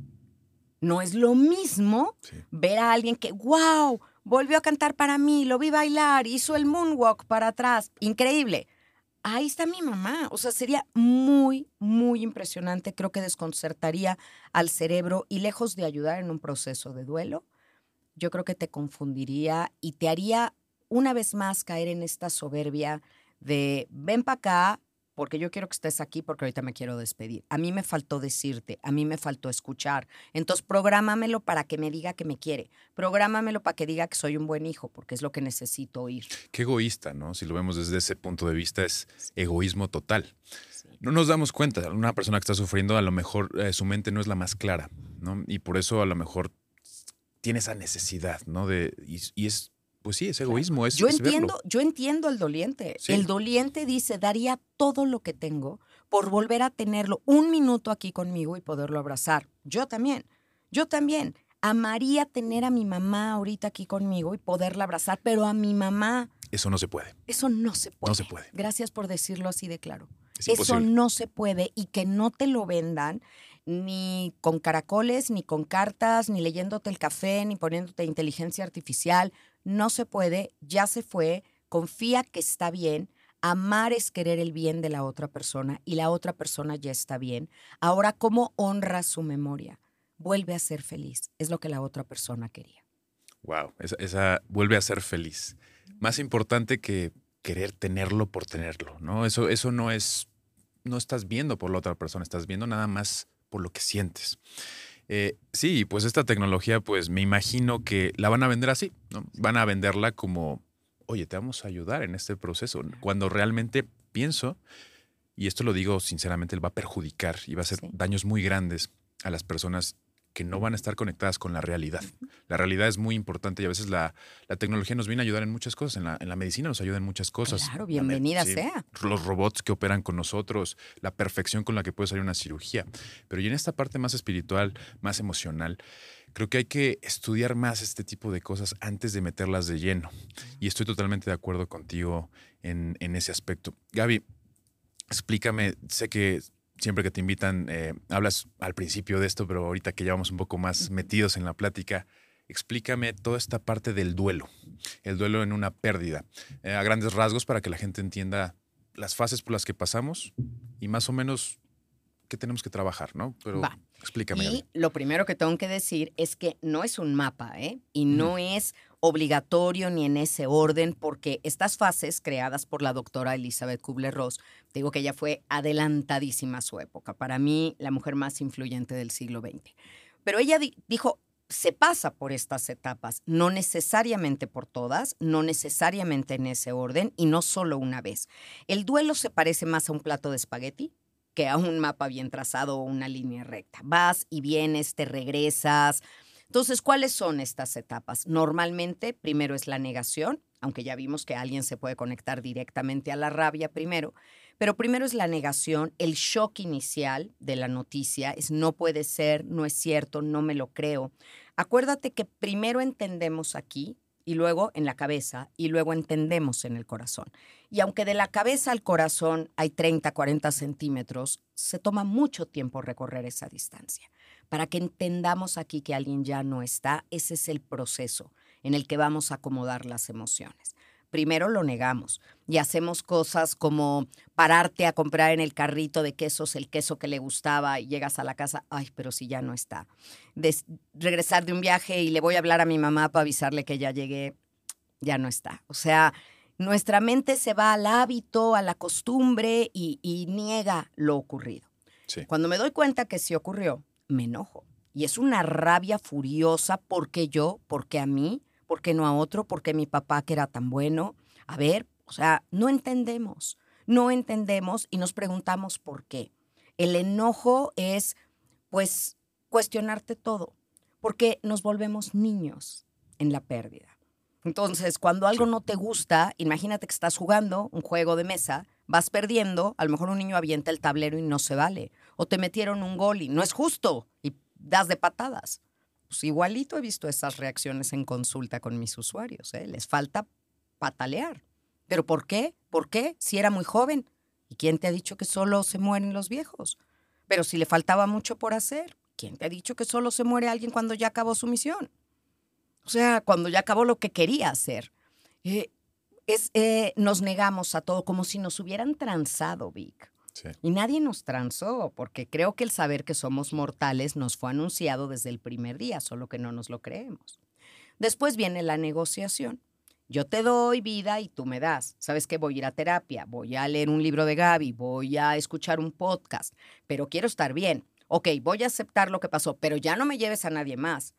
No es lo mismo ver a alguien que, wow, volvió a cantar para mí, lo vi bailar, hizo el moonwalk para atrás, increíble ahí está mi mamá. O sea, sería muy, muy impresionante. Creo que desconcertaría al cerebro y lejos de ayudar en un proceso de duelo, yo creo que te confundiría y te haría una vez más caer en esta soberbia de ven para acá, porque yo quiero que estés aquí porque ahorita me quiero despedir. A mí me faltó decirte, a mí me faltó escuchar. Entonces, prográmamelo para que me diga que me quiere. Prográmamelo para que diga que soy un buen hijo, porque es lo que necesito oír. Qué egoísta, ¿no? Si lo vemos desde ese punto de vista, es egoísmo total. No nos damos cuenta, una persona que está sufriendo, a lo mejor eh, su mente no es la más clara, ¿no? Y por eso a lo mejor tiene esa necesidad, ¿no? De, y es pues sí, es egoísmo. Es, yo entiendo, yo entiendo al doliente. El doliente dice, daría todo lo que tengo por volver a tenerlo un minuto aquí conmigo y poderlo abrazar. Yo también, yo también. Amaría tener a mi mamá ahorita aquí conmigo y poderla abrazar, pero a mi mamá. Eso no se puede. Eso no se puede. No se puede. Gracias por decirlo así de claro. Eso no se puede y que no te lo vendan ni con caracoles, ni con cartas, ni leyéndote el café, ni poniéndote inteligencia artificial no se puede, ya se fue, confía que está bien. Amar es querer el bien de la otra persona y la otra persona ya está bien. Ahora, ¿cómo honra su memoria? Vuelve a ser feliz. Es lo que la otra persona quería. Wow, esa, vuelve a ser feliz. más importante que querer tenerlo por tenerlo, ¿no? Eso, eso no es, no estás viendo por la otra persona, estás viendo nada más por lo que sientes. Eh, sí, pues esta tecnología, pues me imagino que la van a vender así, ¿no? Van a venderla como, oye, te vamos a ayudar en este proceso, cuando realmente pienso, y esto lo digo sinceramente, va a perjudicar y va a hacer daños muy grandes a las personas que no van a estar conectadas con la realidad. La realidad es muy importante y a veces la, tecnología nos viene a ayudar en muchas cosas. En la, en la, medicina nos ayuda en muchas cosas. Claro, bienvenida sea. Los robots que operan con nosotros, la perfección con la que puede salir una cirugía. Pero y en esta parte más espiritual, más emocional, creo que hay que estudiar más este tipo de cosas antes de meterlas de lleno. Y estoy totalmente de acuerdo contigo en, en ese aspecto. Gaby, explícame, sé que siempre que te invitan, eh, hablas al principio de esto, pero ahorita que ya vamos un poco más metidos en la plática, explícame toda esta parte del duelo, el duelo en una pérdida, eh, a grandes rasgos para que la gente entienda las fases por las que pasamos y más o menos qué tenemos que trabajar, ¿no? Pero explícame. Y lo primero que tengo que decir es que no es un mapa, ¿eh? Y no es obligatorio ni en ese orden, porque estas fases creadas por la doctora Elizabeth Kubler-Ross, digo que ella fue adelantadísima a su época, para mí la mujer más influyente del siglo XX. Pero ella dijo, se pasa por estas etapas, no necesariamente por todas, no necesariamente en ese orden y no solo una vez. El duelo se parece más a un plato de espagueti que a un mapa bien trazado o una línea recta. Vas y vienes, te regresas, entonces, ¿cuáles son estas etapas? Normalmente, primero es la negación, aunque ya vimos que alguien se puede conectar directamente a la rabia primero, pero primero es la negación, el shock inicial de la noticia, es no puede ser, no es cierto, no me lo creo. Acuérdate que primero entendemos aquí y luego en la cabeza y luego entendemos en el corazón. Y aunque de la cabeza al corazón hay 30, 40 centímetros, se toma mucho tiempo recorrer esa distancia para que entendamos aquí que alguien ya no está, ese es el proceso en el que vamos a acomodar las emociones. Primero lo negamos y hacemos cosas como pararte a comprar en el carrito de quesos el queso que le gustaba y llegas a la casa, ay, pero si ya no está. regresar de un viaje y le voy a hablar a mi mamá para avisarle que ya llegué, ya no está. O sea, nuestra mente se va al hábito, a la costumbre y, y niega lo ocurrido. Cuando me doy cuenta que sí ocurrió, me enojo. Y es una rabia furiosa porque yo, porque a mí, porque no a otro, porque mi papá que era tan bueno. A ver, o sea, no entendemos, no entendemos y nos preguntamos por qué. El enojo es, pues, cuestionarte todo, porque nos volvemos niños en la pérdida. Entonces, cuando algo no te gusta, imagínate que estás jugando un juego de mesa, vas perdiendo, a lo mejor un niño avienta el tablero y no se vale o te metieron un gol y no es justo y das de patadas. Pues igualito he visto esas reacciones en consulta con mis usuarios. ¿eh? Les falta patalear. ¿Pero por qué? ¿Por qué? Si era muy joven. ¿Y quién te ha dicho que solo se mueren los viejos? Pero si le faltaba mucho por hacer, ¿quién te ha dicho que solo se muere alguien cuando ya acabó su misión? O sea, cuando ya acabó lo que quería hacer. Eh, es, eh, nos negamos a todo como si nos hubieran transado, Vic. Y nadie nos transó, porque creo que el saber que somos mortales nos fue anunciado desde el primer día, solo que no nos lo creemos. Después viene la negociación. Yo te doy vida y tú me das. ¿Sabes que Voy a ir a terapia, voy a leer un libro de Gaby, voy a escuchar un podcast, pero quiero estar bien. Ok, voy a aceptar lo que pasó, pero ya no me lleves a nadie más.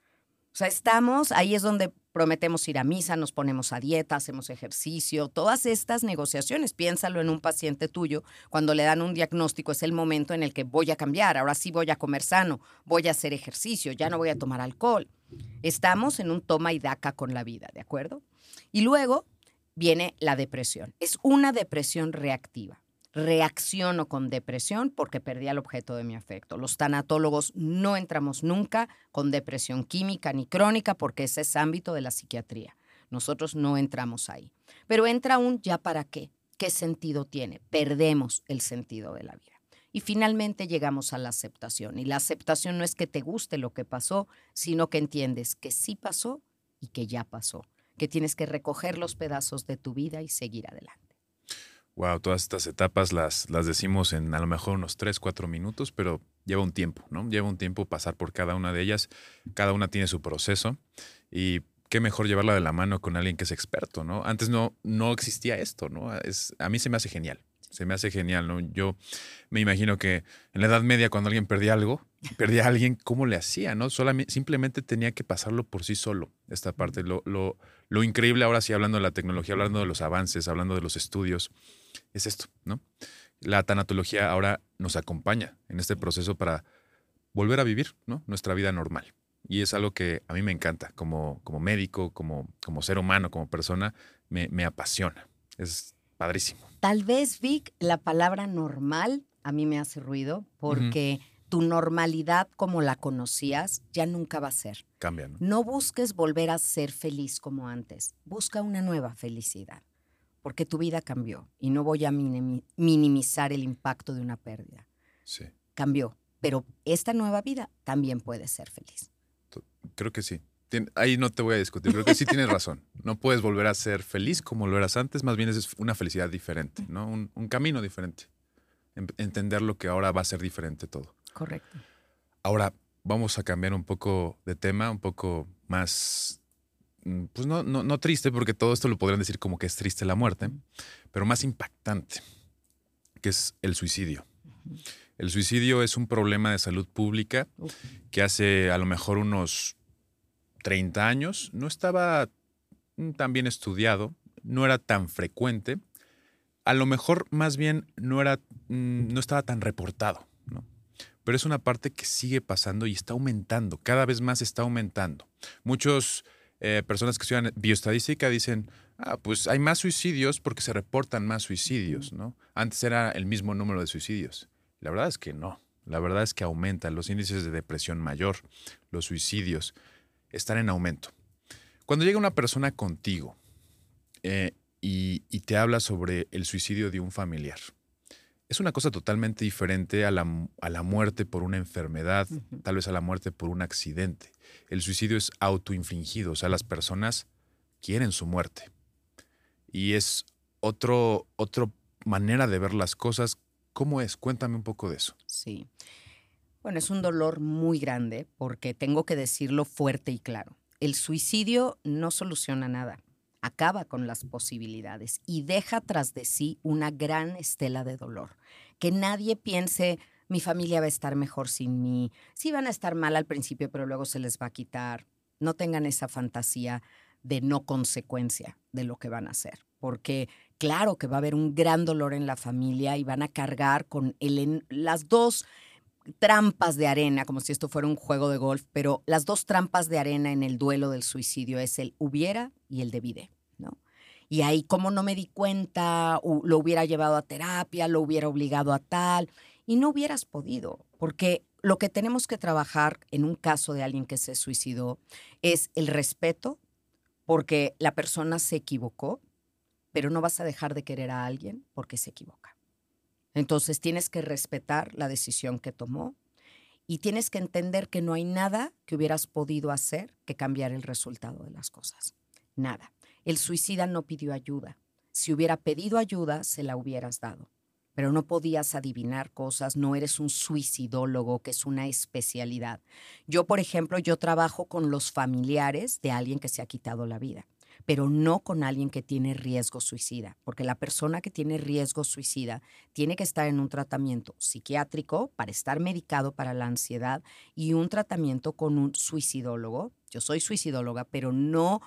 O sea, estamos, ahí es donde prometemos ir a misa, nos ponemos a dieta, hacemos ejercicio, todas estas negociaciones. Piénsalo en un paciente tuyo, cuando le dan un diagnóstico es el momento en el que voy a cambiar, ahora sí voy a comer sano, voy a hacer ejercicio, ya no voy a tomar alcohol. Estamos en un toma y daca con la vida, ¿de acuerdo? Y luego viene la depresión. Es una depresión reactiva reacciono con depresión porque perdí al objeto de mi afecto. Los tanatólogos no entramos nunca con depresión química ni crónica porque ese es ámbito de la psiquiatría. Nosotros no entramos ahí. Pero entra un ya para qué. ¿Qué sentido tiene? Perdemos el sentido de la vida. Y finalmente llegamos a la aceptación. Y la aceptación no es que te guste lo que pasó, sino que entiendes que sí pasó y que ya pasó, que tienes que recoger los pedazos de tu vida y seguir adelante. Wow, todas estas etapas las, las decimos en a lo mejor unos 3, 4 minutos, pero lleva un tiempo, ¿no? Lleva un tiempo pasar por cada una de ellas. Cada una tiene su proceso y qué mejor llevarla de la mano con alguien que es experto, ¿no? Antes no, no existía esto, ¿no? Es, a mí se me hace genial, se me hace genial, ¿no? Yo me imagino que en la Edad Media cuando alguien perdía algo, perdía a alguien, ¿cómo le hacía, no? Solamente, simplemente tenía que pasarlo por sí solo, esta parte. Lo, lo, lo increíble ahora sí, hablando de la tecnología, hablando de los avances, hablando de los estudios, es esto, ¿no? La tanatología ahora nos acompaña en este proceso para volver a vivir, ¿no? Nuestra vida normal. Y es algo que a mí me encanta, como, como médico, como, como ser humano, como persona, me, me apasiona. Es padrísimo. Tal vez, Vic, la palabra normal a mí me hace ruido porque tu normalidad como la conocías ya nunca va a ser. Cambia, ¿no? No busques volver a ser feliz como antes. Busca una nueva felicidad porque tu vida cambió y no voy a minimizar el impacto de una pérdida. Sí. Cambió, pero esta nueva vida también puede ser feliz. Creo que sí. Ahí no te voy a discutir, creo que sí tienes razón. No puedes volver a ser feliz como lo eras antes, más bien es una felicidad diferente, ¿no? Un, camino diferente. Entender lo que ahora va a ser diferente todo. Correcto. Ahora vamos a cambiar un poco de tema, un poco más, pues no, no, no triste, porque todo esto lo podrían decir como que es triste la muerte, pero más impactante, que es el suicidio. El suicidio es un problema de salud pública que hace a lo mejor unos 30 años no estaba tan bien estudiado, no era tan frecuente, a lo mejor más bien no, era, mm, no estaba tan reportado, ¿no? pero es una parte que sigue pasando y está aumentando, cada vez más está aumentando. Muchas eh, personas que estudian bioestadística dicen, ah, pues hay más suicidios porque se reportan más suicidios, ¿no? Antes era el mismo número de suicidios. La verdad es que no. La verdad es que aumentan los índices de depresión mayor, los suicidios están en aumento. Cuando llega una persona contigo eh, y, te habla sobre el suicidio de un familiar, es una cosa totalmente diferente a la, a la muerte por una enfermedad, tal vez a la muerte por un accidente. El suicidio es autoinfligido, o sea, las personas quieren su muerte. Y es otro, otra manera de ver las cosas ¿Cómo es? Cuéntame un poco de eso. Sí. Bueno, es un dolor muy grande porque tengo que decirlo fuerte y claro. El suicidio no soluciona nada, acaba con las posibilidades y deja tras de sí una gran estela de dolor. Que nadie piense, mi familia va a estar mejor sin mí, sí van a estar mal al principio, pero luego se les va a quitar. No tengan esa fantasía de no consecuencia de lo que van a hacer, porque claro que va a haber un gran dolor en la familia y van a cargar con el, las dos trampas de arena, como si esto fuera un juego de golf, pero las dos trampas de arena en el duelo del suicidio es el hubiera y el debide, ¿no? Y ahí, como no me di cuenta, lo hubiera llevado a terapia, lo hubiera obligado a tal, y no hubieras podido, porque lo que tenemos que trabajar en un caso de alguien que se suicidó es el respeto, porque la persona se equivocó, pero no vas a dejar de querer a alguien porque se equivoca. Entonces tienes que respetar la decisión que tomó y tienes que entender que no hay nada que hubieras podido hacer que cambiar el resultado de las cosas. Nada. El suicida no pidió ayuda. Si hubiera pedido ayuda, se la hubieras dado. Pero no podías adivinar cosas, no eres un suicidólogo, que es una especialidad. Yo, por ejemplo, yo trabajo con los familiares de alguien que se ha quitado la vida pero no con alguien que tiene riesgo suicida, porque la persona que tiene riesgo suicida tiene que estar en un tratamiento psiquiátrico para estar medicado para la ansiedad y un tratamiento con un suicidólogo. Yo soy suicidóloga, pero no,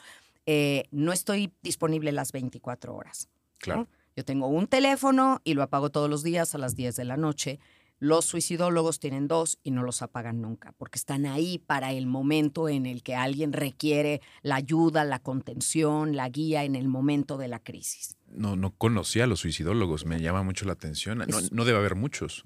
eh, no estoy disponible las 24 horas. Claro. Yo tengo un teléfono y lo apago todos los días a las 10 de la noche los suicidólogos tienen dos y no los apagan nunca, porque están ahí para el momento en el que alguien requiere la ayuda, la contención, la guía en el momento de la crisis. No, no conocía a los suicidólogos, me llama mucho la atención. No, debe haber muchos.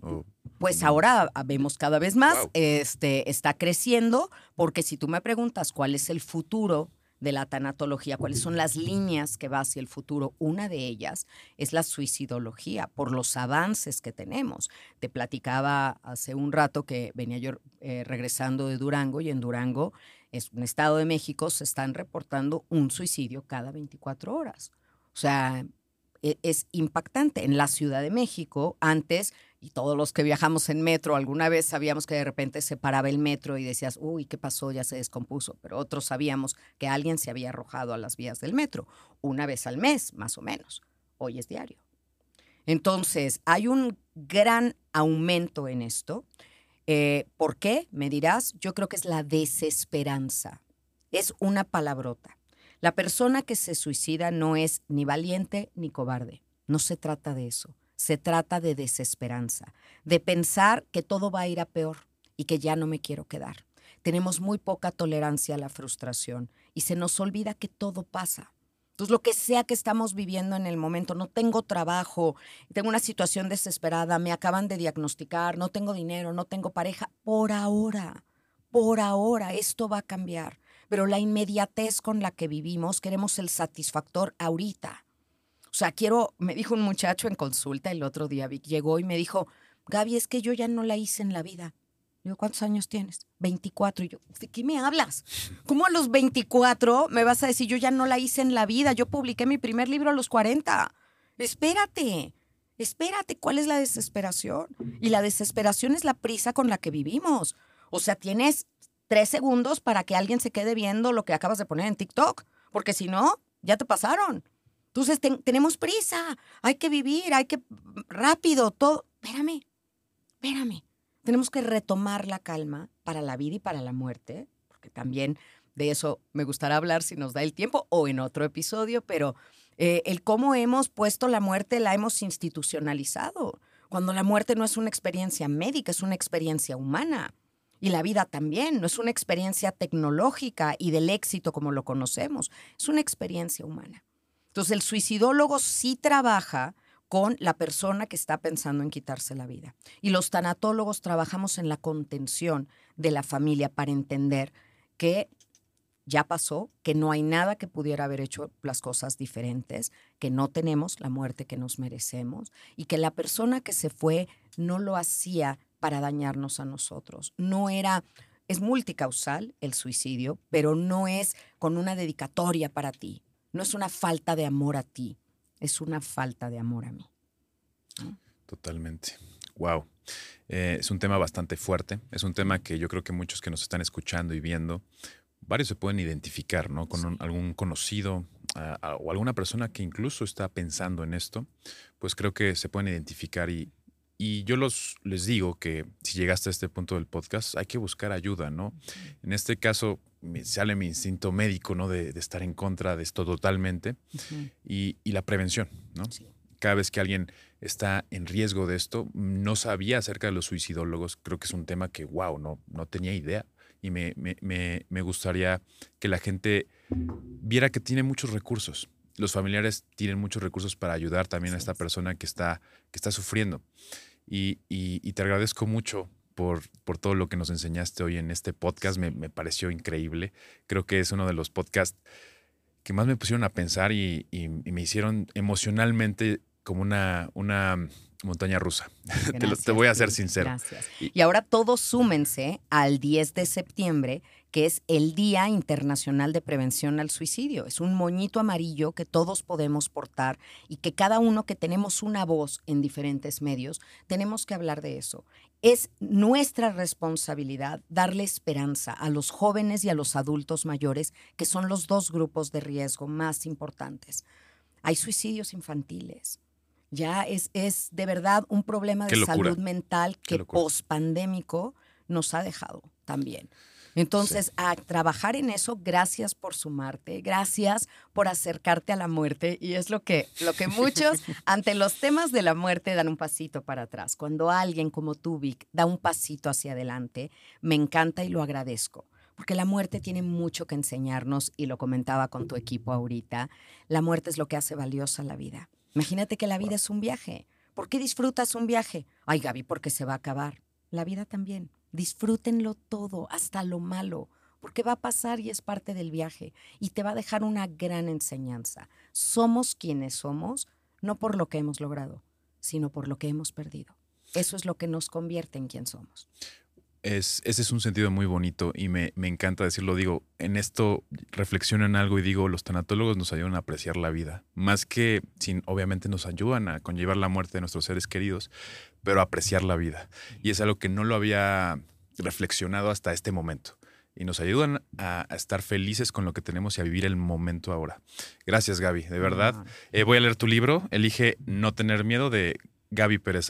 Pues ahora vemos cada vez más, este, está creciendo, porque si tú me preguntas cuál es el futuro de la tanatología, cuáles son las líneas que va hacia el futuro. Una de ellas es la suicidología, por los avances que tenemos. Te platicaba hace un rato que venía yo eh, regresando de Durango y en Durango, es un estado de México, se están reportando un suicidio cada 24 horas. O sea, e, es impactante. En la Ciudad de México, antes, y todos los que viajamos en metro, alguna vez sabíamos que de repente se paraba el metro y decías, uy, ¿qué pasó? Ya se descompuso. Pero otros sabíamos que alguien se había arrojado a las vías del metro, una vez al mes, más o menos. Hoy es diario. Entonces, hay un gran aumento en esto. Eh, ¿Por qué? Me dirás, yo creo que es la desesperanza. Es una palabrota. La persona que se suicida no es ni valiente ni cobarde. No se trata de eso. Se trata de desesperanza, de pensar que todo va a ir a peor y que ya no me quiero quedar. Tenemos muy poca tolerancia a la frustración y se nos olvida que todo pasa. Entonces, lo que sea que estamos viviendo en el momento, no tengo trabajo, tengo una situación desesperada, me acaban de diagnosticar, no tengo dinero, no tengo pareja, por ahora, por ahora, esto va a cambiar pero la inmediatez con la que vivimos, queremos el satisfactor ahorita. Sea, quiero, me dijo un muchacho en consulta el otro día, llegó y me dijo, Gaby, es que yo ya no la hice en la vida. Digo, ¿cuántos años tienes? 24. Y yo, ¿de qué me hablas? ¿Cómo a los 24 me vas a decir, yo ya no la hice en la vida? Yo publiqué mi primer libro a los 40. Espérate, espérate, ¿cuál es la desesperación? Y la desesperación es la prisa con la que vivimos. O sea, tienes tres segundos para que alguien se quede viendo lo que acabas de poner en TikTok, porque si no, ya te pasaron. Entonces tenemos prisa, hay que vivir, hay que rápido, todo. Espérame, espérame. Tenemos que retomar la calma para la vida y para la muerte, porque también de eso me gustaría hablar si nos da el tiempo o en otro episodio, pero eh, el cómo hemos puesto la muerte la hemos institucionalizado, cuando la muerte no es una experiencia médica, es una experiencia humana. Y la vida también, no es una experiencia tecnológica y del éxito como lo conocemos, es una experiencia humana. Entonces el suicidólogo sí trabaja con la persona que está pensando en quitarse la vida. Y los tanatólogos trabajamos en la contención de la familia para entender que ya pasó, que no hay nada que pudiera haber hecho las cosas diferentes, que no tenemos la muerte que nos merecemos y que la persona que se fue no lo hacía para dañarnos a nosotros. No era, es multicausal el suicidio, pero no es con una dedicatoria para ti. No es una falta de amor a ti, es una falta de amor a mí. Totalmente. Wow. Eh, es un tema bastante fuerte. Es un tema que yo creo que muchos que nos están escuchando y viendo, varios se pueden identificar, ¿no? Con algún conocido o alguna persona que incluso está pensando en esto, pues creo que se pueden identificar y, y yo los, les digo que si llegaste a este punto del podcast, hay que buscar ayuda, ¿no? En este caso, sale mi instinto médico, ¿no? De, estar en contra de esto totalmente. y, la prevención, ¿no? Cada vez que alguien está en riesgo de esto, no sabía acerca de los suicidólogos, creo que es un tema que, wow, no, no tenía idea. Y me, me gustaría que la gente viera que tiene muchos recursos los familiares tienen muchos recursos para ayudar también a esta persona que está, que está sufriendo. Y, te agradezco mucho por, por, todo lo que nos enseñaste hoy en este podcast. Me, pareció increíble. Creo que es uno de los podcasts que más me pusieron a pensar y, me hicieron emocionalmente como una, una montaña rusa. te, voy a ser sincero. Gracias. Y ahora todos súmense al 10 de septiembre, que es el Día Internacional de Prevención al Suicidio. Es un moñito amarillo que todos podemos portar y que cada uno que tenemos una voz en diferentes medios, tenemos que hablar de eso. Es nuestra responsabilidad darle esperanza a los jóvenes y a los adultos mayores, que son los dos grupos de riesgo más importantes. Hay suicidios infantiles, ya es, es de verdad un problema de salud mental que pospandémico nos ha dejado también. Entonces, a trabajar en eso, gracias por sumarte, gracias por acercarte a la muerte. Y es lo que, lo que muchos ante los temas de la muerte dan un pasito para atrás. Cuando alguien como tú, Vic, da un pasito hacia adelante, me encanta y lo agradezco. Porque la muerte tiene mucho que enseñarnos, y lo comentaba con tu equipo ahorita, la muerte es lo que hace valiosa la vida. Imagínate que la vida es un viaje. ¿Por qué disfrutas un viaje? Ay, Gaby, porque se va a acabar. La vida también. Disfrútenlo todo, hasta lo malo, porque va a pasar y es parte del viaje y te va a dejar una gran enseñanza. Somos quienes somos, no por lo que hemos logrado, sino por lo que hemos perdido. Eso es lo que nos convierte en quien somos. es, ese es un sentido muy bonito y me, me, encanta decirlo. Digo, en esto reflexiono en algo y digo, los tanatólogos nos ayudan a apreciar la vida. Más que, sin, obviamente nos ayudan a conllevar la muerte de nuestros seres queridos, pero apreciar la vida. Y es algo que no lo había reflexionado hasta este momento. Y nos ayudan a, estar felices con lo que tenemos y a vivir el momento ahora. Gracias, Gaby, de verdad. Eh, voy a leer tu libro, Elige no tener miedo, de Gaby Pérez,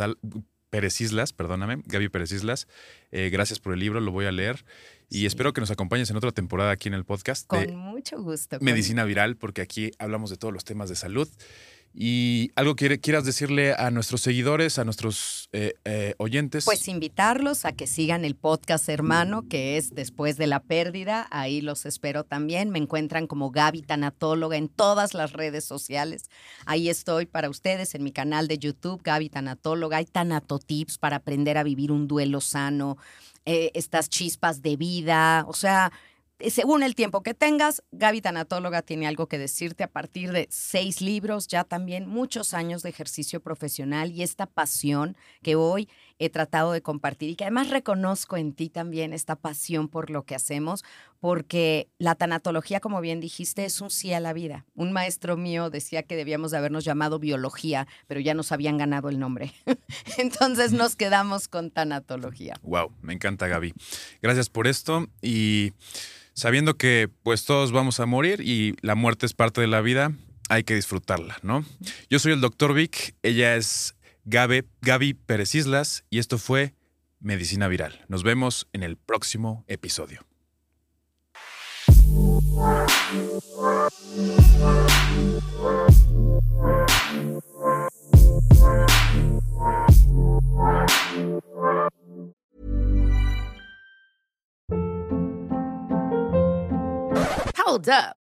Pérez Islas, perdóname, Gaby Pérez Islas. Eh, gracias por el libro, lo voy a leer. Y espero que nos acompañes en otra temporada aquí en el podcast. Con mucho gusto. Medicina Viral, porque aquí hablamos de todos los temas de salud. Y algo que quieras decirle a nuestros seguidores, a nuestros eh, eh, oyentes. Pues invitarlos a que sigan el podcast hermano, que es Después de la Pérdida. Ahí los espero también. Me encuentran como Gaby Tanatóloga en todas las redes sociales. Ahí estoy para ustedes en mi canal de YouTube, Gaby Tanatóloga. Hay tanatotips para aprender a vivir un duelo sano, eh, estas chispas de vida. O sea, según el tiempo que tengas, Gaby Tanatóloga tiene algo que decirte a partir de seis libros, ya también muchos años de ejercicio profesional y esta pasión que hoy he tratado de compartir y que además reconozco en ti también esta pasión por lo que hacemos, porque la tanatología, como bien dijiste, es un sí a la vida. Un maestro mío decía que debíamos de habernos llamado biología, pero ya nos habían ganado el nombre. Entonces nos quedamos con tanatología. Wow, me encanta Gaby. Gracias por esto y sabiendo que pues todos vamos a morir y la muerte es parte de la vida, hay que disfrutarla, ¿no? Yo soy el doctor Vic, ella es Gaby, Gaby Pérez Islas y esto fue Medicina Viral. Nos vemos en el próximo episodio. Hold up.